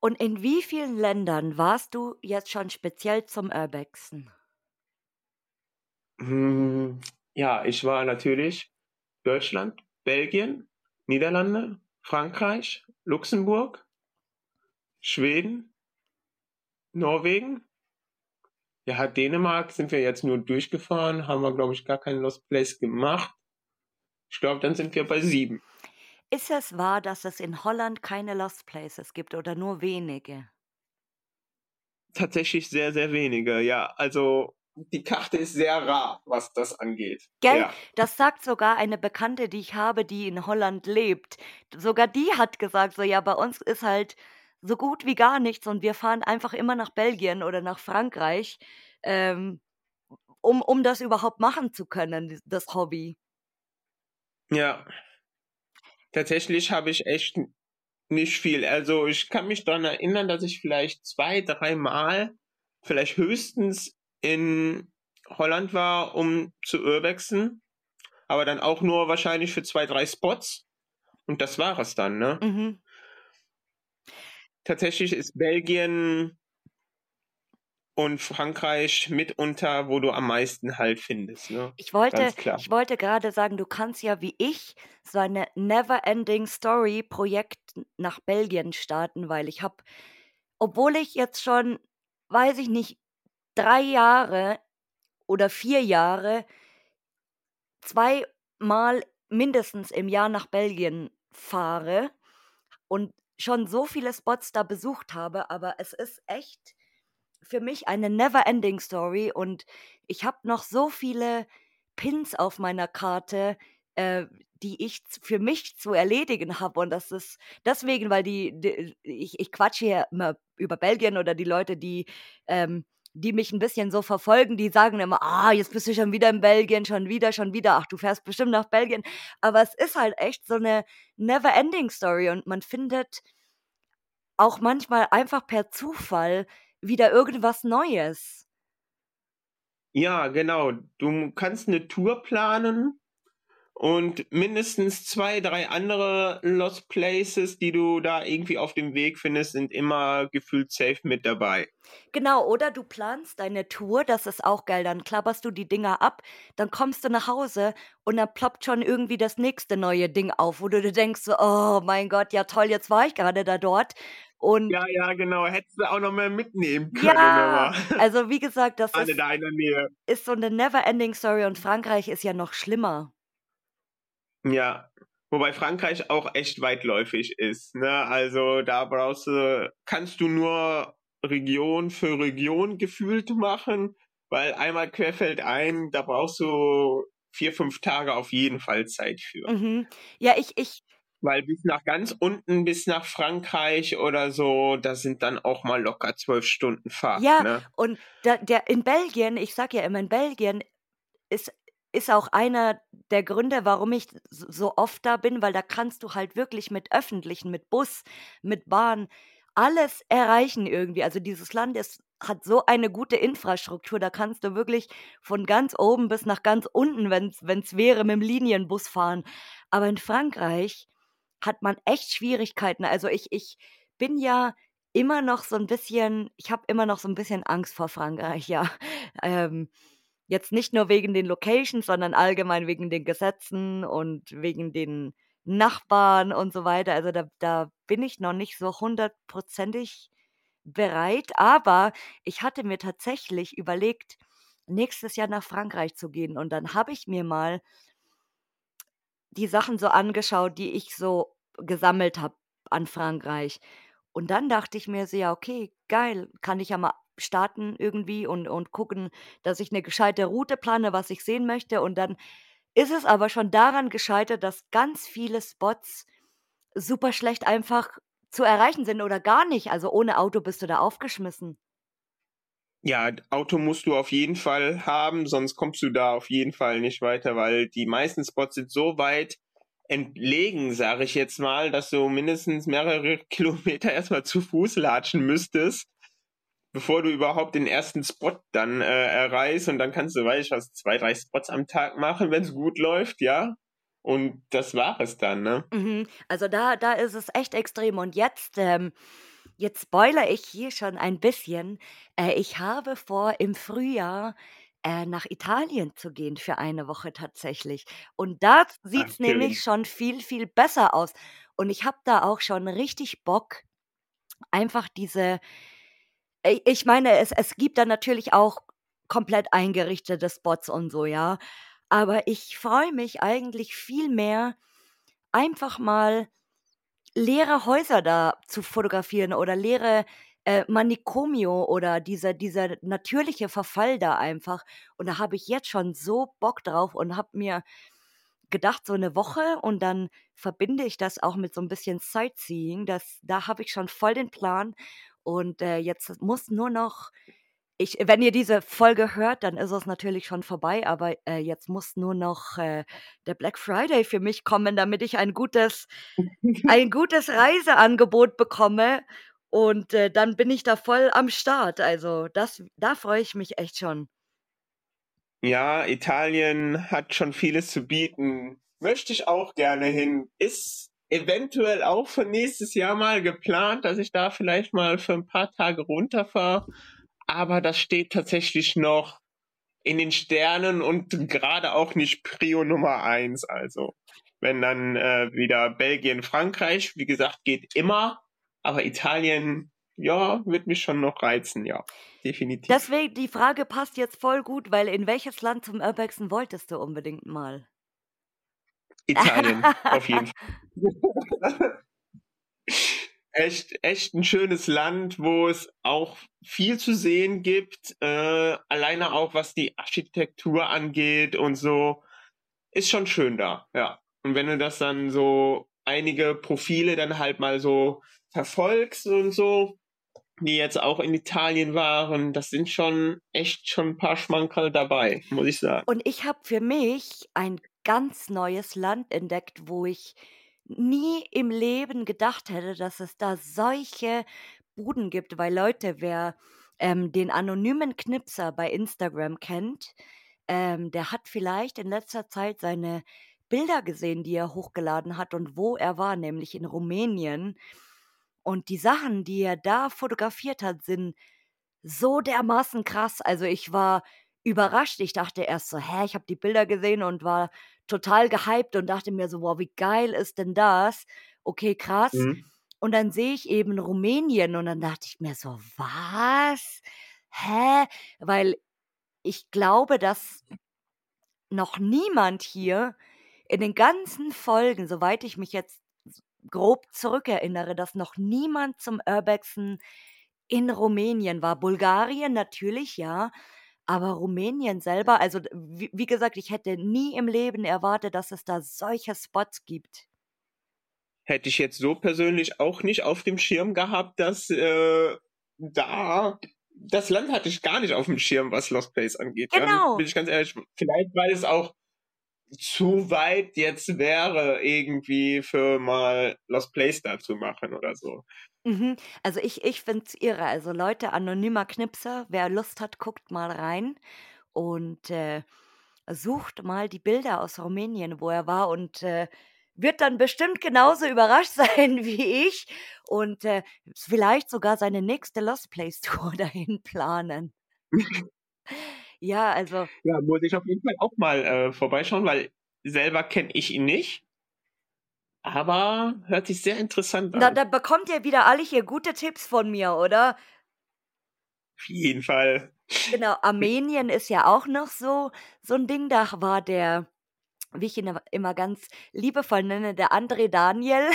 Und in wie vielen Ländern warst du jetzt schon speziell zum Urbexen? Hm, ja, ich war natürlich Deutschland, Belgien, Niederlande, Frankreich, Luxemburg Schweden Norwegen Ja, Dänemark sind wir jetzt nur durchgefahren, haben wir, glaube ich, gar keinen Lost Place gemacht. Ich glaube, dann sind wir bei sieben. Ist es wahr, dass es in Holland keine Lost Places gibt oder nur wenige? Tatsächlich sehr, sehr wenige, ja. Also die Karte ist sehr rar, was das angeht. Gell? Ja. Das sagt sogar eine Bekannte, die ich habe, die in Holland lebt. Sogar die hat gesagt, so ja, bei uns ist halt so gut wie gar nichts und wir fahren einfach immer nach Belgien oder nach Frankreich, ähm, um, um das überhaupt machen zu können, das Hobby. Ja. Tatsächlich habe ich echt nicht viel. Also ich kann mich daran erinnern, dass ich vielleicht zwei, dreimal, vielleicht höchstens in Holland war, um zu urbexen. Aber dann auch nur wahrscheinlich für zwei, drei Spots. Und das war es dann, ne? Mhm. Tatsächlich ist Belgien und Frankreich mitunter, wo du am meisten halt findest. Ne? Ich wollte, ich wollte gerade sagen, du kannst ja wie ich so eine Never-Ending Story Projekt nach Belgien starten, weil ich habe, obwohl ich jetzt schon, weiß ich nicht, drei Jahre oder vier Jahre zweimal mindestens im Jahr nach Belgien fahre und schon so viele Spots da besucht habe, aber es ist echt für mich eine never-ending Story und ich habe noch so viele Pins auf meiner Karte, äh, die ich für mich zu erledigen habe und das ist deswegen, weil die, die ich, ich quatsche hier immer über Belgien oder die Leute, die ähm, die mich ein bisschen so verfolgen, die sagen immer, ah, jetzt bist du schon wieder in Belgien, schon wieder, schon wieder, ach, du fährst bestimmt nach Belgien. Aber es ist halt echt so eine never-ending Story und man findet auch manchmal einfach per Zufall wieder irgendwas Neues. Ja, genau. Du kannst eine Tour planen und mindestens zwei, drei andere Lost Places, die du da irgendwie auf dem Weg findest, sind immer gefühlt safe mit dabei. Genau, oder du planst deine Tour, das ist auch geil, dann klapperst du die Dinger ab, dann kommst du nach Hause und dann ploppt schon irgendwie das nächste neue Ding auf, wo du dir denkst, oh mein Gott, ja toll, jetzt war ich gerade da dort. Und Ja, ja, genau. Hättest du auch noch mehr mitnehmen können, ja, also wie gesagt, das ist, ist so eine never-ending Story und Frankreich ist ja noch schlimmer. Ja. Wobei Frankreich auch echt weitläufig ist. Ne? Also da brauchst du, kannst du nur Region für Region gefühlt machen, weil einmal querfeld ein, da brauchst du vier, fünf Tage auf jeden Fall Zeit für. Mhm. Ja, ich, ich, Weil bis nach ganz unten, bis nach Frankreich oder so, da sind dann auch mal locker zwölf Stunden Fahrt. ja, Ne? und da, der in Belgien, ich sag ja immer, in Belgien ist, ist auch einer der Gründe, warum ich so oft da bin, weil da kannst du halt wirklich mit öffentlichen, mit Bus, mit Bahn alles erreichen irgendwie. Also dieses Land ist, hat so eine gute Infrastruktur, da kannst du wirklich von ganz oben bis nach ganz unten, wenn es wäre, mit dem Linienbus fahren. Aber in Frankreich hat man echt Schwierigkeiten. Also ich, ich bin ja immer noch so ein bisschen, ich habe immer noch so ein bisschen Angst vor Frankreich, ja. Ähm, jetzt nicht nur wegen den Locations, sondern allgemein wegen den Gesetzen und wegen den Nachbarn und so weiter. Also da, da bin ich noch nicht so hundertprozentig bereit. Aber ich hatte mir tatsächlich überlegt, nächstes Jahr nach Frankreich zu gehen. Und dann habe ich mir mal die Sachen so angeschaut, die ich so gesammelt habe an Frankreich. Und dann dachte ich mir so, ja, okay, geil, kann ich ja mal starten irgendwie und, und gucken, dass ich eine gescheite Route plane, was ich sehen möchte. Und dann ist es aber schon daran gescheitert, dass ganz viele Spots super schlecht einfach zu erreichen sind oder gar nicht. Also ohne Auto bist du da aufgeschmissen. Ja, Auto musst du auf jeden Fall haben, sonst kommst du da auf jeden Fall nicht weiter, weil die meisten Spots sind so weit entlegen, sage ich jetzt mal, dass du mindestens mehrere Kilometer erstmal zu Fuß latschen müsstest, bevor du überhaupt den ersten Spot dann äh, erreichst und dann kannst du, weiß ich was, zwei, drei Spots am Tag machen, wenn es gut läuft, ja. Und das war es dann, ne? Mhm. Also da, da ist es echt extrem. Und jetzt, ähm, jetzt spoilere ich hier schon ein bisschen. Äh, ich habe vor, im Frühjahr äh, nach Italien zu gehen für eine Woche tatsächlich. Und da sieht es nämlich schon viel, viel besser aus. Und ich habe da auch schon richtig Bock, einfach diese. Ich ich meine, es, es gibt da natürlich auch komplett eingerichtete Spots und so, ja. Aber ich freue mich eigentlich viel mehr, einfach mal leere Häuser da zu fotografieren oder leere äh, Manicomio oder dieser, dieser natürliche Verfall da einfach. Und da habe ich jetzt schon so Bock drauf und habe mir gedacht, so eine Woche und dann verbinde ich das auch mit so ein bisschen Sightseeing. Das, da habe ich schon voll den Plan. Und äh, jetzt muss nur noch ich, wenn ihr diese Folge hört, dann ist es natürlich schon vorbei, aber äh, jetzt muss nur noch äh, der Black Friday für mich kommen, damit ich ein gutes, ein gutes Reiseangebot bekomme. Und äh, dann bin ich da voll am Start. Also das, da freue ich mich echt schon. Ja, Italien hat schon vieles zu bieten. Möchte ich auch gerne hin. Ist eventuell auch für nächstes Jahr mal geplant, dass ich da vielleicht mal für ein paar Tage runterfahre aber das steht tatsächlich noch in den Sternen und gerade auch nicht Prio Nummer eins. Also wenn dann äh, wieder Belgien, Frankreich, wie gesagt, geht immer, aber Italien, ja, wird mich schon noch reizen, ja, definitiv. Deswegen, die Frage passt jetzt voll gut, weil in welches Land zum Urbexen wolltest du unbedingt mal? Italien, auf jeden Fall. echt, echt ein schönes Land, wo es auch viel zu sehen gibt. Äh, alleine auch was die Architektur angeht und so. Ist schon schön da, ja. Und wenn du das dann so einige Profile dann halt mal so verfolgst und so, die jetzt auch in Italien waren, das sind schon echt schon ein paar Schmankerl dabei, muss ich sagen. Und ich habe für mich ein ganz neues Land entdeckt, wo ich nie im Leben gedacht hätte, dass es da solche Buden gibt, weil Leute, wer ähm, den anonymen Knipser bei Instagram kennt, ähm, der hat vielleicht in letzter Zeit seine Bilder gesehen, die er hochgeladen hat und wo er war, nämlich in Rumänien. Und die Sachen, die er da fotografiert hat, sind so dermaßen krass. Also ich war überrascht. Ich dachte erst so, hä, ich habe die Bilder gesehen und war total gehypt und dachte mir so, wow, wie geil ist denn das? Okay, krass. Mhm. Und dann sehe ich eben Rumänien und dann dachte ich mir so, was? Hä? Weil ich glaube, dass noch niemand hier in den ganzen Folgen, soweit ich mich jetzt grob zurückerinnere, dass noch niemand zum Urbexen in Rumänien war. Bulgarien natürlich, ja, aber Rumänien selber, also wie, wie gesagt, ich hätte nie im Leben erwartet, dass es da solche Spots gibt. Hätte ich jetzt so persönlich auch nicht auf dem Schirm gehabt, dass äh, da das Land hatte ich gar nicht auf dem Schirm, was Lost Place angeht. Genau. Ja, bin ich ganz ehrlich. Vielleicht, weil es auch zu weit jetzt wäre, irgendwie für mal Lost Place da zu machen oder so. Mhm. Also ich, ich finde es irre. Also Leute, anonymer Knipser, wer Lust hat, guckt mal rein und äh, sucht mal die Bilder aus Rumänien, wo er war und äh, wird dann bestimmt genauso überrascht sein wie ich und äh, vielleicht sogar seine nächste Lost Place Tour dahin planen. Ja, also. Ja, muss ich auf jeden Fall auch mal äh, vorbeischauen, weil selber kenne ich ihn nicht. Aber hört sich sehr interessant an. Da, da bekommt ihr wieder alle hier gute Tipps von mir, oder? Auf jeden Fall. Genau, Armenien ist ja auch noch so, so ein Ding. Da war der, wie ich ihn immer ganz liebevoll nenne, der André Daniel.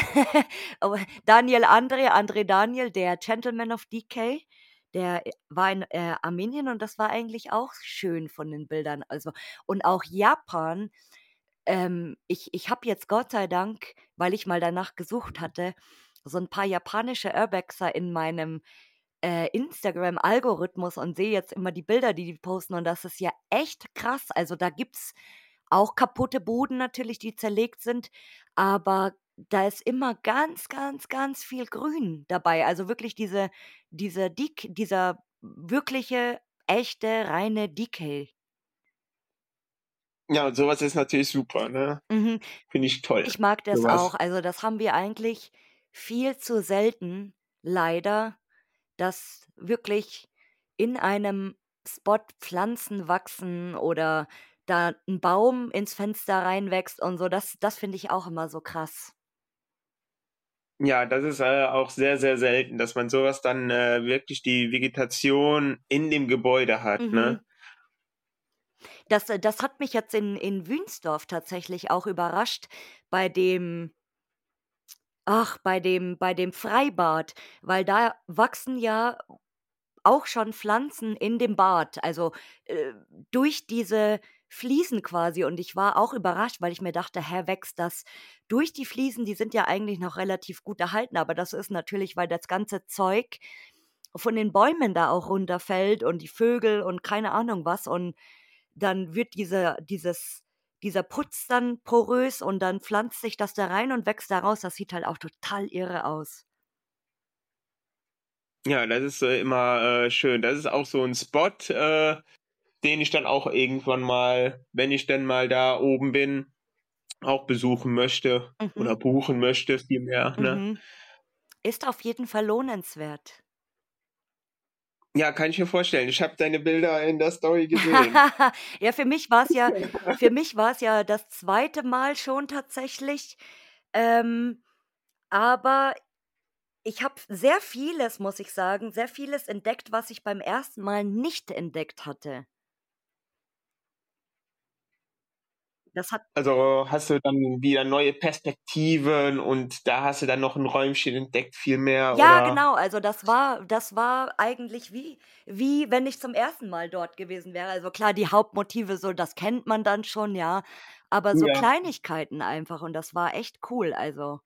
Daniel André, André Daniel, der Gentleman of Decay. Der war in äh, Armenien und das war eigentlich auch schön von den Bildern. Also, und auch Japan. Ähm, ich ich habe jetzt Gott sei Dank, weil ich mal danach gesucht hatte, so ein paar japanische Urbexer in meinem äh, Instagram-Algorithmus und sehe jetzt immer die Bilder, die die posten und das ist ja echt krass. Also da gibt es auch kaputte Boden natürlich, die zerlegt sind, aber da ist immer ganz, ganz, ganz viel Grün dabei. Also wirklich diese, diese Dick, dieser wirkliche, echte, reine Decay. Ja, und sowas ist natürlich super, ne? Mhm. Finde ich toll. Ich mag das sowas. auch. Also das haben wir eigentlich viel zu selten, leider, dass wirklich in einem Spot Pflanzen wachsen oder da ein Baum ins Fenster reinwächst und so. Das, das finde ich auch immer so krass. Ja, das ist äh, auch sehr, sehr selten, dass man sowas dann äh, wirklich die Vegetation in dem Gebäude hat. Ne? Mhm. Ne? Das, äh, das hat mich jetzt in, in Wünsdorf tatsächlich auch überrascht bei dem, ach, bei dem, bei dem Freibad, weil da wachsen ja auch schon Pflanzen in dem Bad, also äh, durch diese Fliesen quasi. Und ich war auch überrascht, weil ich mir dachte, hä, wächst das durch die Fliesen? Die sind ja eigentlich noch relativ gut erhalten, aber das ist natürlich, weil das ganze Zeug von den Bäumen da auch runterfällt und die Vögel und keine Ahnung was. Und dann wird dieser, dieses, dieser Putz dann porös und dann pflanzt sich das da rein und wächst da raus. Das sieht halt auch total irre aus. Ja, das ist äh, immer äh, schön. Das ist auch so ein Spot, äh, den ich dann auch irgendwann mal, wenn ich dann mal da oben bin, auch besuchen möchte mhm. oder buchen möchte, vielmehr. Ne? Mhm. Ist auf jeden Fall lohnenswert. Ja, kann ich mir vorstellen. Ich habe deine Bilder in der Story gesehen. ja, für mich war es ja, für mich war es ja das zweite Mal schon tatsächlich. Ähm, aber ich habe sehr vieles, muss ich sagen, sehr vieles entdeckt, was ich beim ersten Mal nicht entdeckt hatte. Das hat also hast du dann wieder neue Perspektiven und da hast du dann noch ein Räumchen entdeckt, viel mehr. Ja, oder? genau. Also das war, das war eigentlich wie, wie wenn ich zum ersten Mal dort gewesen wäre. Also klar, die Hauptmotive, so, das kennt man dann schon, ja. Aber so ja. Kleinigkeiten einfach und das war echt cool. Also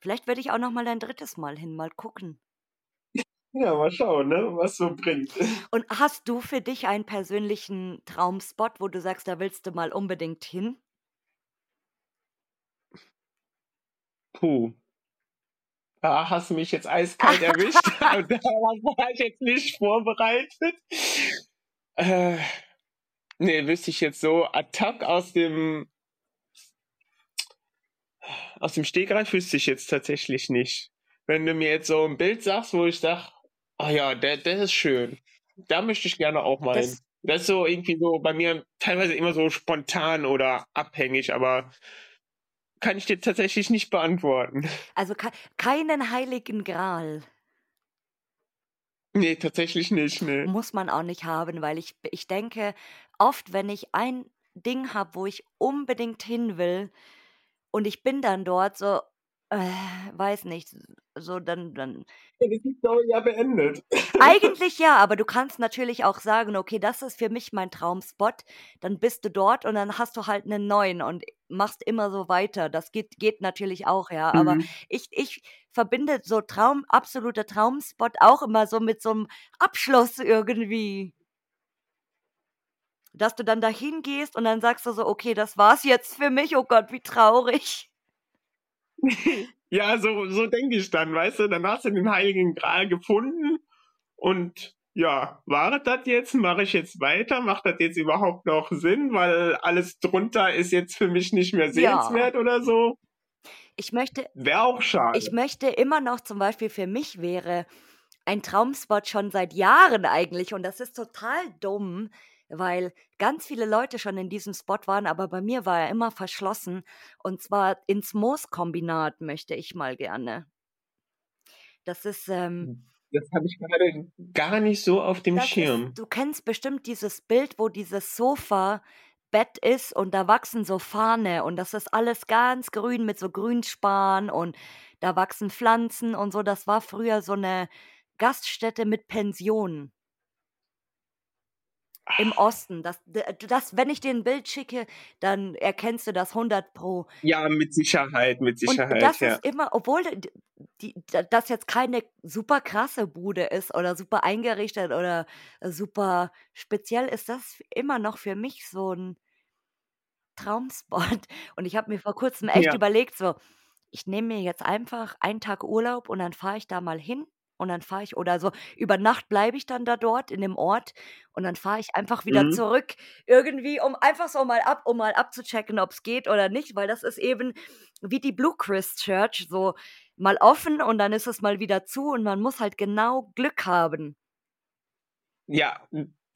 vielleicht werde ich auch noch mal ein drittes Mal hin, mal gucken. Ja, mal schauen, ne, was so bringt. Und hast du für dich einen persönlichen Traumspot, wo du sagst, da willst du mal unbedingt hin? Puh. Da hast du mich jetzt eiskalt erwischt. da war ich jetzt nicht vorbereitet. Äh, nee, wüsste ich jetzt so Attack aus dem aus dem Stegreif wüsste ich jetzt tatsächlich nicht. Wenn du mir jetzt so ein Bild sagst, wo ich sage, Ah ja, der, der ist schön. Da möchte ich gerne auch mal das, hin. Das ist so irgendwie so bei mir teilweise immer so spontan oder abhängig, aber kann ich dir tatsächlich nicht beantworten. Also ke keinen heiligen Gral. Nee, tatsächlich nicht, nee. Muss man auch nicht haben, weil ich, ich denke, oft, wenn ich ein Ding habe, wo ich unbedingt hin will und ich bin dann dort so, äh, weiß nicht, so dann dann Ja, das ist doch ja beendet. Eigentlich ja, aber du kannst natürlich auch sagen: „Okay, das ist für mich mein Traumspot.“ Dann bist du dort und dann hast du halt einen neuen und machst immer so weiter. Das geht geht natürlich auch, ja, aber Mhm. ich ich verbinde so Traum absoluter Traumspot auch immer so mit so einem Abschluss irgendwie. Dass du dann dahin gehst und dann sagst du so: „Okay, das war's jetzt für mich. Oh Gott, wie traurig.“ ja, so, so denke ich dann, weißt du, dann hast du den Heiligen Gral gefunden und ja, war das jetzt? Mache ich jetzt weiter? Macht das jetzt überhaupt noch Sinn? Weil alles drunter ist jetzt für mich nicht mehr sehenswert ja. oder so. Ich möchte. Wäre auch schade. Ich möchte immer noch zum Beispiel für mich wäre ein Traumspot schon seit Jahren eigentlich und das ist total dumm, weil ganz viele Leute schon in diesem Spot waren, aber bei mir war er immer verschlossen. Und zwar ins Mooskombinat möchte ich mal gerne. Das ist. Ähm, hm, das habe ich gerade gar nicht so auf dem Schirm. Ist, du kennst bestimmt dieses Bild, wo dieses Sofa Bett ist und da wachsen so Fahne und das ist alles ganz grün mit so Grünspan und da wachsen Pflanzen und so. Das war früher so eine Gaststätte mit Pensionen. Im Osten. Das, das, wenn ich dir ein Bild schicke, dann erkennst du das 100 pro. Ja, mit Sicherheit, mit Sicherheit. Und das ja. ist immer, obwohl die, das jetzt keine super krasse Bude ist oder super eingerichtet oder super speziell, ist das immer noch für mich so ein Traumspot. Und ich habe mir vor kurzem echt ja. überlegt, so, ich nehme mir jetzt einfach einen Tag Urlaub und dann fahre ich da mal hin und dann fahre ich oder so über Nacht bleibe ich dann da dort in dem Ort und dann fahre ich einfach wieder Mhm. zurück irgendwie, um einfach so mal ab um mal abzuchecken, ob es geht oder nicht, weil das ist eben wie die Blue Christchurch, so mal offen und dann ist es mal wieder zu und man muss halt genau Glück haben. Ja,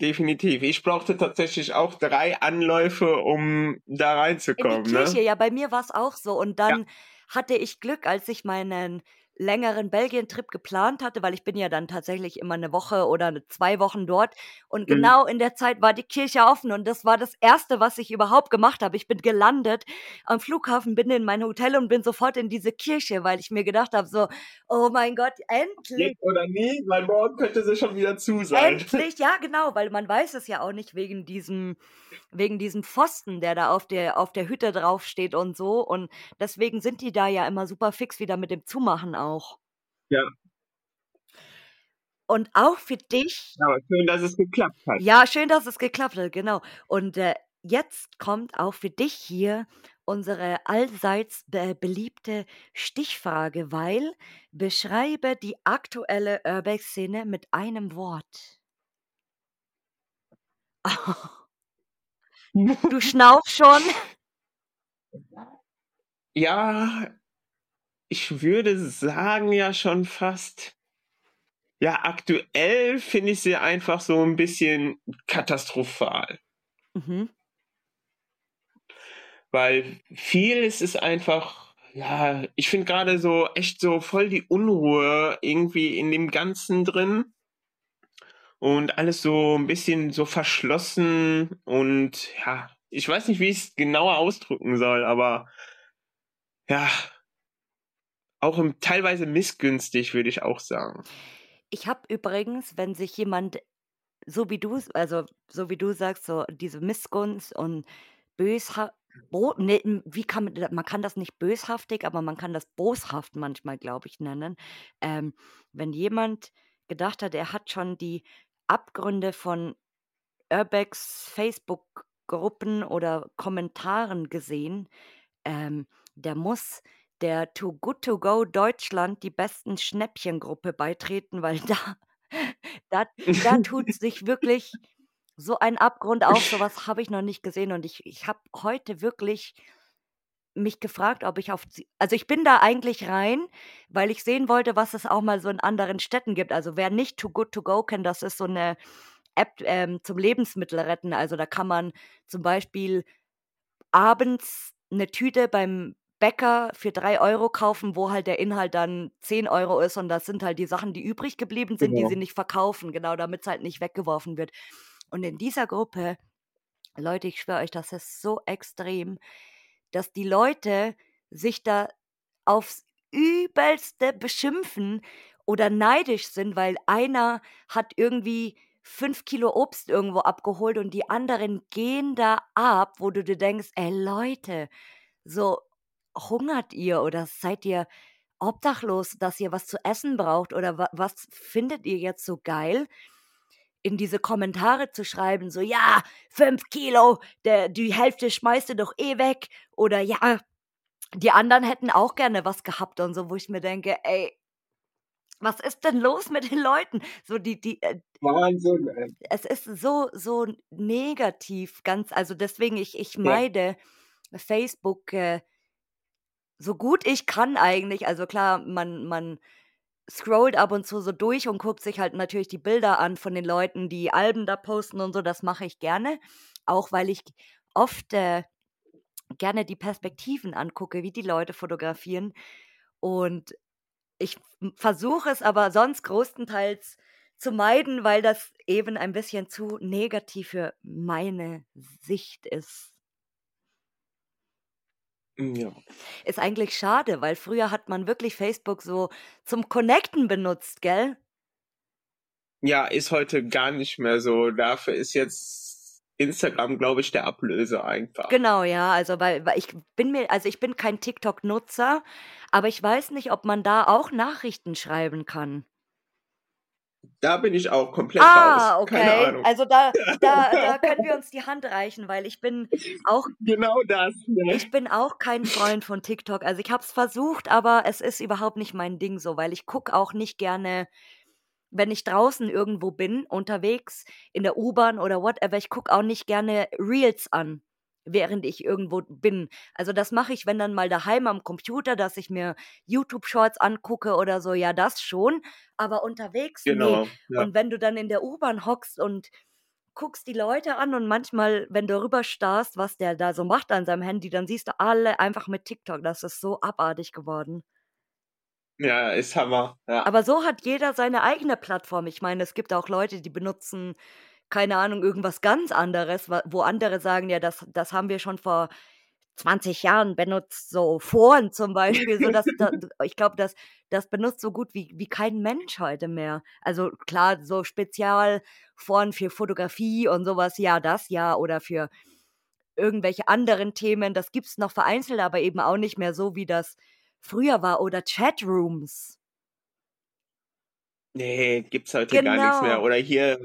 definitiv. Ich brauchte tatsächlich auch drei Anläufe, um da In die reinzukommen, ne? Kirche, ja, bei mir war es auch so und Ja. dann hatte ich Glück, als ich meinen längeren Belgien-Trip geplant hatte, weil ich bin ja dann tatsächlich immer eine Woche oder eine, zwei Wochen dort. Und Mhm. genau in der Zeit war die Kirche offen und das war das Erste, was ich überhaupt gemacht habe. Ich bin gelandet am Flughafen, bin in mein Hotel und bin sofort in diese Kirche, weil ich mir gedacht habe, so, oh mein Gott, endlich. Oder nie, weil morgen könnte sie schon wieder zu sein. Endlich, ja genau, weil man weiß es ja auch nicht wegen diesem, wegen diesem Pfosten, der da auf der, auf der Hütte draufsteht und so. Und deswegen sind die da ja immer super fix wieder mit dem Zumachen auch. Ja. Und auch für dich, Aber schön, dass es geklappt hat. ja, schön, dass es geklappt hat, genau. Und äh, jetzt kommt auch für dich hier unsere allseits be beliebte Stichfrage, weil beschreibe die aktuelle Urbex-Szene mit einem Wort. Du schnaufst schon. Ja, ich würde sagen ja schon fast. Ja, aktuell finde ich sie einfach so ein bisschen katastrophal. Mhm. Weil vieles ist einfach, ja, ich finde gerade so echt so voll die Unruhe irgendwie in dem Ganzen drin. Und alles so ein bisschen so verschlossen und ja, ich weiß nicht, wie ich es genauer ausdrücken soll, aber ja, auch im, teilweise missgünstig, würde ich auch sagen. Ich habe übrigens, wenn sich jemand so wie du, also so wie du sagst, so diese Missgunst und böshaft, ne, m wie kann man man kann das nicht böshaftig, aber man kann das boshaft manchmal, glaube ich, nennen. Ähm, wenn jemand gedacht hat, er hat schon die Abgründe von Urbex Facebook-Gruppen oder Kommentaren gesehen, ähm, der muss der Too Good To Go Deutschland die besten Schnäppchengruppe beitreten, weil da da da tut sich wirklich so ein Abgrund auf, so was habe ich noch nicht gesehen und ich ich habe heute wirklich mich gefragt, ob ich auf also, ich bin da eigentlich rein, weil ich sehen wollte, was es auch mal so in anderen Städten gibt. Also, wer nicht Too Good To Go kennt, das ist so 'ne App, ähm, zum Lebensmittel retten. Also, da kann man zum Beispiel abends 'ne Tüte beim Bäcker für 3 Euro kaufen, wo halt der Inhalt dann 10 Euro ist und das sind halt die Sachen, die übrig geblieben sind, die Genau. sie nicht verkaufen, genau, damit's halt nicht weggeworfen wird. Und in dieser Gruppe Leute, ich schwöre euch, das ist so extrem, dass die Leute sich da aufs Übelste beschimpfen oder neidisch sind, weil einer hat irgendwie 5 Kilo Obst irgendwo abgeholt und die anderen gehen da ab, wo du dir denkst: „Ey Leute, so hungert ihr oder seid ihr obdachlos, dass ihr was zu essen braucht oder wa was findet ihr jetzt so geil?“ In diese Kommentare zu schreiben, so: „Ja, 5 Kilo, der die Hälfte schmeißt du doch eh weg“ oder „Ja, die anderen hätten auch gerne was gehabt“ und so, wo ich mir denke: „Ey, was ist denn los mit den Leuten?“ So die die, äh Wahnsinn, ey. es ist so so negativ, ganz also, deswegen ich ich Ja. meide Facebook, äh, so gut ich kann eigentlich. Also, klar, man man scrollt ab und zu so durch und guckt sich halt natürlich die Bilder an von den Leuten, die Alben da posten und so, das mache ich gerne, auch weil ich oft, äh, gerne die Perspektiven angucke, wie die Leute fotografieren. Und ich versuche es aber sonst größtenteils zu meiden, weil das eben ein bisschen zu negativ für meine Sicht ist. Hm, ja. Ist eigentlich schade, weil früher hat man wirklich Facebook so zum Connecten benutzt, gell? Ja, ist heute gar nicht mehr so. Dafür ist jetzt Instagram, glaube ich, der Ablöser einfach. Genau, ja, also, weil weil ich bin mir also, ich bin kein TikTok-Nutzer, aber ich weiß nicht, ob man da auch Nachrichten schreiben kann. Da bin ich auch komplett Ah, raus. Keine okay. Ahnung. Also, da da da können wir uns die Hand reichen, weil ich bin auch Genau das, ne? ich bin auch kein Freund von TikTok. Also, ich habe es versucht, aber es ist überhaupt nicht mein Ding so, weil ich gucke auch nicht gerne wenn ich draußen irgendwo bin, unterwegs, in der U-Bahn oder whatever, ich gucke auch nicht gerne Reels an, während ich irgendwo bin. Also, das mache ich, wenn dann mal daheim am Computer, dass ich mir YouTube-Shorts angucke oder so, ja, das schon, aber unterwegs. Genau, ja. Und wenn du dann in der U-Bahn hockst und guckst die Leute an und manchmal, wenn du rüberstarrst, was der da so macht an seinem Handy, dann siehst du alle einfach mit TikTok. Das ist so abartig geworden. Ja, ist Hammer. Ja. Aber so hat jeder seine eigene Plattform. Ich meine, es gibt auch Leute, die benutzen, keine Ahnung, irgendwas ganz anderes, wo andere sagen, ja, das, das haben wir schon vor 20 Jahren benutzt, so Foren zum Beispiel. So dass, da, ich glaube, das, das benutzt so gut wie, wie kein Mensch heute mehr. Also klar, so Spezialforen für Fotografie und sowas, ja, das ja, oder für irgendwelche anderen Themen, das gibt es noch vereinzelt, aber eben auch nicht mehr so, wie das früher war. Oder Chatrooms. Nee, gibt's heute genau. gar nichts mehr. Genau. Oder hier,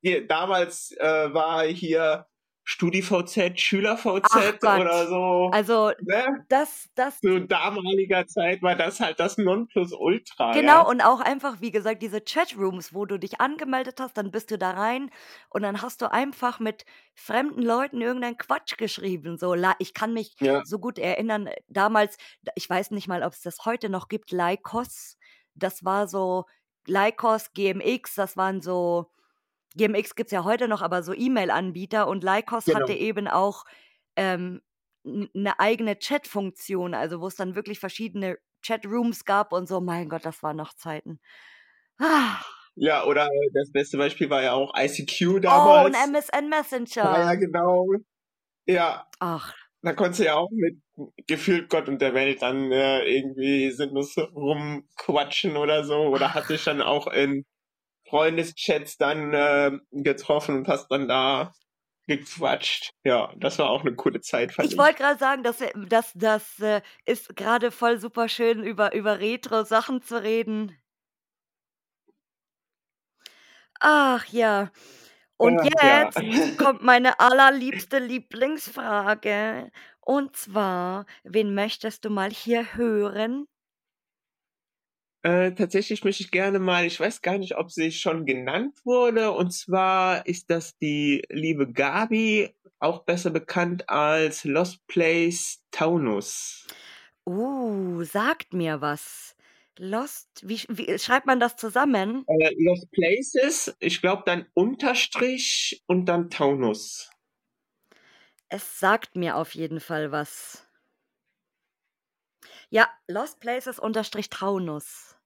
hier damals äh, war hier StudiVZ, SchülerVZ oder so. Also ne? das, das. Zu damaliger Zeit war das halt das Nonplusultra. Genau, ja? und auch einfach, wie gesagt, diese Chatrooms, wo du dich angemeldet hast, dann bist du da rein und dann hast du einfach mit fremden Leuten irgendeinen Quatsch geschrieben. So, ich kann mich ja. so gut erinnern, damals, ich weiß nicht mal, ob es das heute noch gibt, Lycos. Das war so Lycos, GMX, das waren so GMX gibt es ja heute noch, aber so E-Mail-Anbieter und Lycos genau. hatte eben auch ähm, eine eigene Chat-Funktion, also wo es dann wirklich verschiedene Chat-Rooms gab und so. Mein Gott, das waren noch Zeiten. Ah. Ja, oder das beste Beispiel war ja auch ICQ damals. Oh, und MSN Messenger. Ja, ja, genau. Ja. Ach. Da konntest du ja auch mit gefühlt Gott und der Welt dann äh, irgendwie sinnlos rumquatschen oder so. Oder hatte ich dann auch in Freundeschats dann äh, getroffen und hast dann da gequatscht. Ja, das war auch eine coole Zeit. ich, ich. wollte gerade sagen, dass das, das äh, ist gerade voll super schön, über, über Retro-Sachen zu reden. Ach ja. Und ja, jetzt kommt meine allerliebste Lieblingsfrage. Und zwar, wen möchtest du mal hier hören? Äh, tatsächlich möchte ich gerne mal, ich weiß gar nicht, ob sie schon genannt wurde, und zwar ist das die liebe Gabi, auch besser bekannt als Lost Place Taunus. Uh, sagt mir was. Lost, wie, wie schreibt man das zusammen? Äh, Lost Places, ich glaube dann Unterstrich und dann Taunus. Es sagt mir auf jeden Fall was. Ja, Lost Places unterstrich Taunus.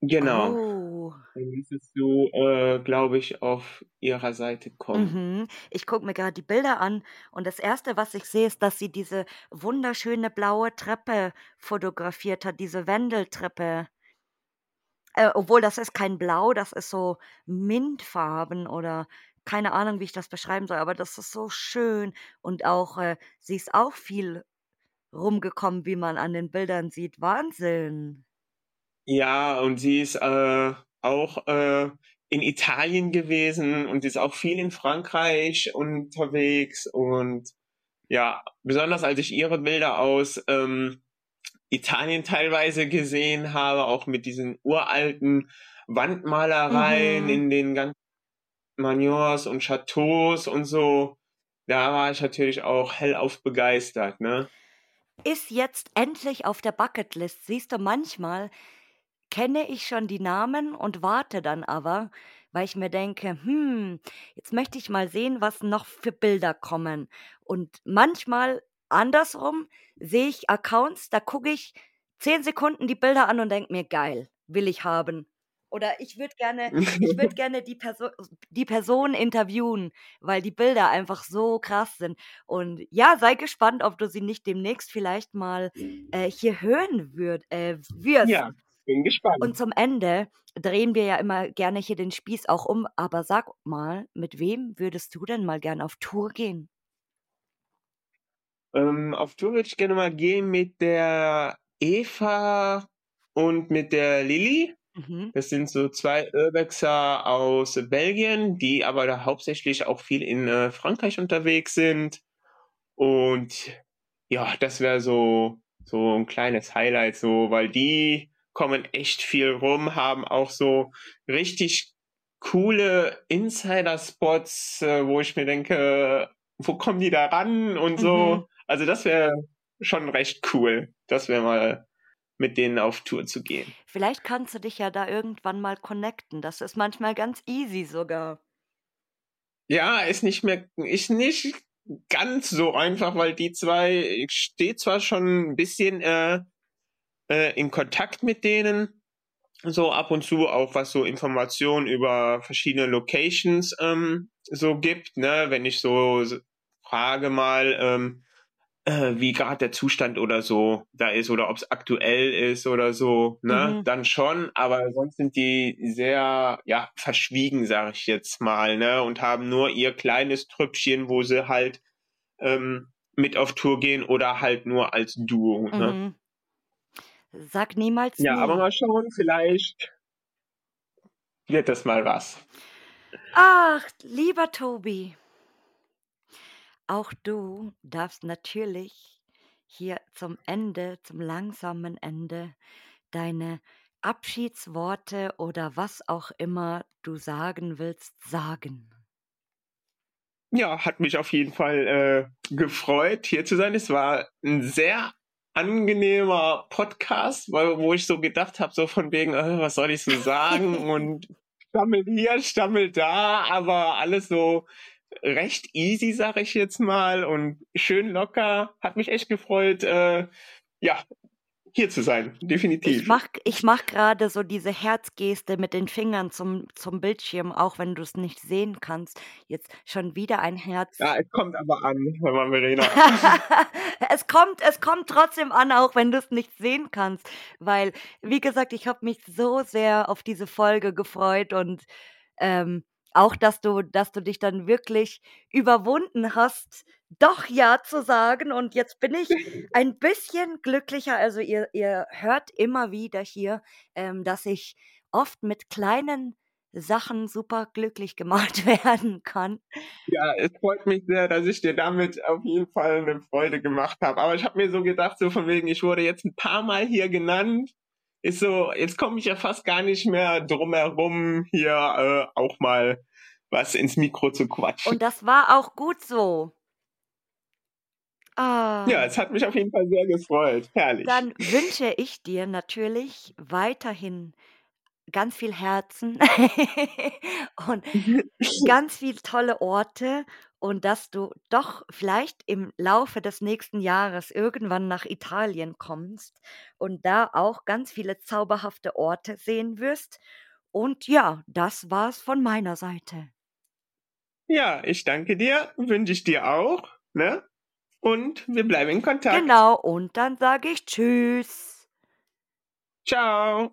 Genau. Oh. Dann müsstest du, äh, glaube ich, auf ihrer Seite kommen. Mhm. Ich gucke mir gerade die Bilder an und das Erste, was ich sehe, ist, dass sie diese wunderschöne blaue Treppe fotografiert hat, diese Wendeltreppe. Äh, obwohl das ist kein Blau, das ist so Mintfarben oder keine Ahnung, wie ich das beschreiben soll, aber das ist so schön und auch äh, sie ist auch viel rumgekommen, wie man an den Bildern sieht. Wahnsinn. Ja, und sie ist äh, auch äh, in Italien gewesen und ist auch viel in Frankreich unterwegs. Und ja, besonders als ich ihre Bilder aus ähm, Italien teilweise gesehen habe, auch mit diesen uralten Wandmalereien mhm. in den ganzen Maniors und Chateaus und so, da war ich natürlich auch hellauf begeistert, ne? Ist jetzt endlich auf der Bucketlist. Siehst du, manchmal kenne ich schon die Namen und warte dann aber, weil ich mir denke, hm, jetzt möchte ich mal sehen, was noch für Bilder kommen. Und manchmal andersrum sehe ich Accounts, da gucke ich zehn Sekunden die Bilder an und denke mir, geil, will ich haben. Oder ich würde gerne, ich würde gerne die, Perso die Person interviewen, weil die Bilder einfach so krass sind. Und ja, sei gespannt, ob du sie nicht demnächst vielleicht mal äh, hier hören würd, äh, wirst. Ja bin gespannt. Und zum Ende drehen wir ja immer gerne hier den Spieß auch um. Aber sag mal, mit wem würdest du denn mal gerne auf Tour gehen? Ähm, auf Tour würde ich gerne mal gehen mit der Eva und mit der Lilly. Mhm. Das sind so zwei Urbexer aus Belgien, die aber da hauptsächlich auch viel in äh, Frankreich unterwegs sind. Und ja, das wäre so, so ein kleines Highlight, so, weil die kommen echt viel rum, haben auch so richtig coole Insider-Spots, äh, wo ich mir denke, wo kommen die da ran und so. Mhm. Also das wäre schon recht cool, das wäre mal mit denen auf Tour zu gehen. Vielleicht kannst du dich ja da irgendwann mal connecten. Das ist manchmal ganz easy sogar. Ja, ist nicht mehr, ist nicht ganz so einfach, weil die zwei steht zwar schon ein bisschen äh, äh, in Kontakt mit denen. So ab und zu auch was so Informationen über verschiedene Locations ähm, so gibt, ne? Wenn ich so frage mal, ähm, äh, wie gerade der Zustand oder so da ist oder ob es aktuell ist oder so, ne? Mhm. Dann schon, aber sonst sind die sehr, ja, verschwiegen, sage ich jetzt mal, ne? Und haben nur ihr kleines Trüppchen, wo sie halt ähm, mit auf Tour gehen oder halt nur als Duo. Ne? Mhm. Sag niemals Ja, nie. aber mal schauen, vielleicht wird das mal was. Ach, lieber Tobi, auch du darfst natürlich hier zum Ende, zum langsamen Ende, deine Abschiedsworte oder was auch immer du sagen willst, sagen. Ja, hat mich auf jeden Fall äh, gefreut, hier zu sein. Es war ein sehr angenehmer Podcast, weil, wo ich so gedacht habe, so von wegen, äh, was soll ich so sagen und stammel hier, stammel da, aber alles so recht easy, sag ich jetzt mal, und schön locker. Hat mich echt gefreut. Äh, ja, hier zu sein, definitiv. Ich mach, ich mach gerade so diese Herzgeste mit den Fingern zum, zum Bildschirm, auch wenn du es nicht sehen kannst. Jetzt schon wieder ein Herz. Ja, es kommt aber an, Mama Verena. es kommt, es kommt trotzdem an, auch wenn du es nicht sehen kannst. Weil, wie gesagt, ich habe mich so sehr auf diese Folge gefreut und ähm, auch, dass du, dass du dich dann wirklich überwunden hast, doch Ja zu sagen. Und jetzt bin ich ein bisschen glücklicher. Also ihr, ihr hört immer wieder hier, ähm, dass ich oft mit kleinen Sachen super glücklich gemacht werden kann. Ja, es freut mich sehr, dass ich dir damit auf jeden Fall eine Freude gemacht habe. Aber ich habe mir so gedacht, so von wegen, ich wurde jetzt ein paar Mal hier genannt. Ist so, jetzt komme ich ja fast gar nicht mehr drum herum, hier äh, auch mal was ins Mikro zu quatschen. Und das war auch gut so. Ah. Ja, es hat mich auf jeden Fall sehr gefreut. Herrlich. Dann wünsche ich dir natürlich weiterhin ganz viel Herzen und ganz viele tolle Orte und dass du doch vielleicht im Laufe des nächsten Jahres irgendwann nach Italien kommst und da auch ganz viele zauberhafte Orte sehen wirst. Und ja, das war's von meiner Seite. Ja, ich danke dir, wünsche ich dir auch, ne? Und wir bleiben in Kontakt. Genau, und dann sage ich Tschüss. Ciao.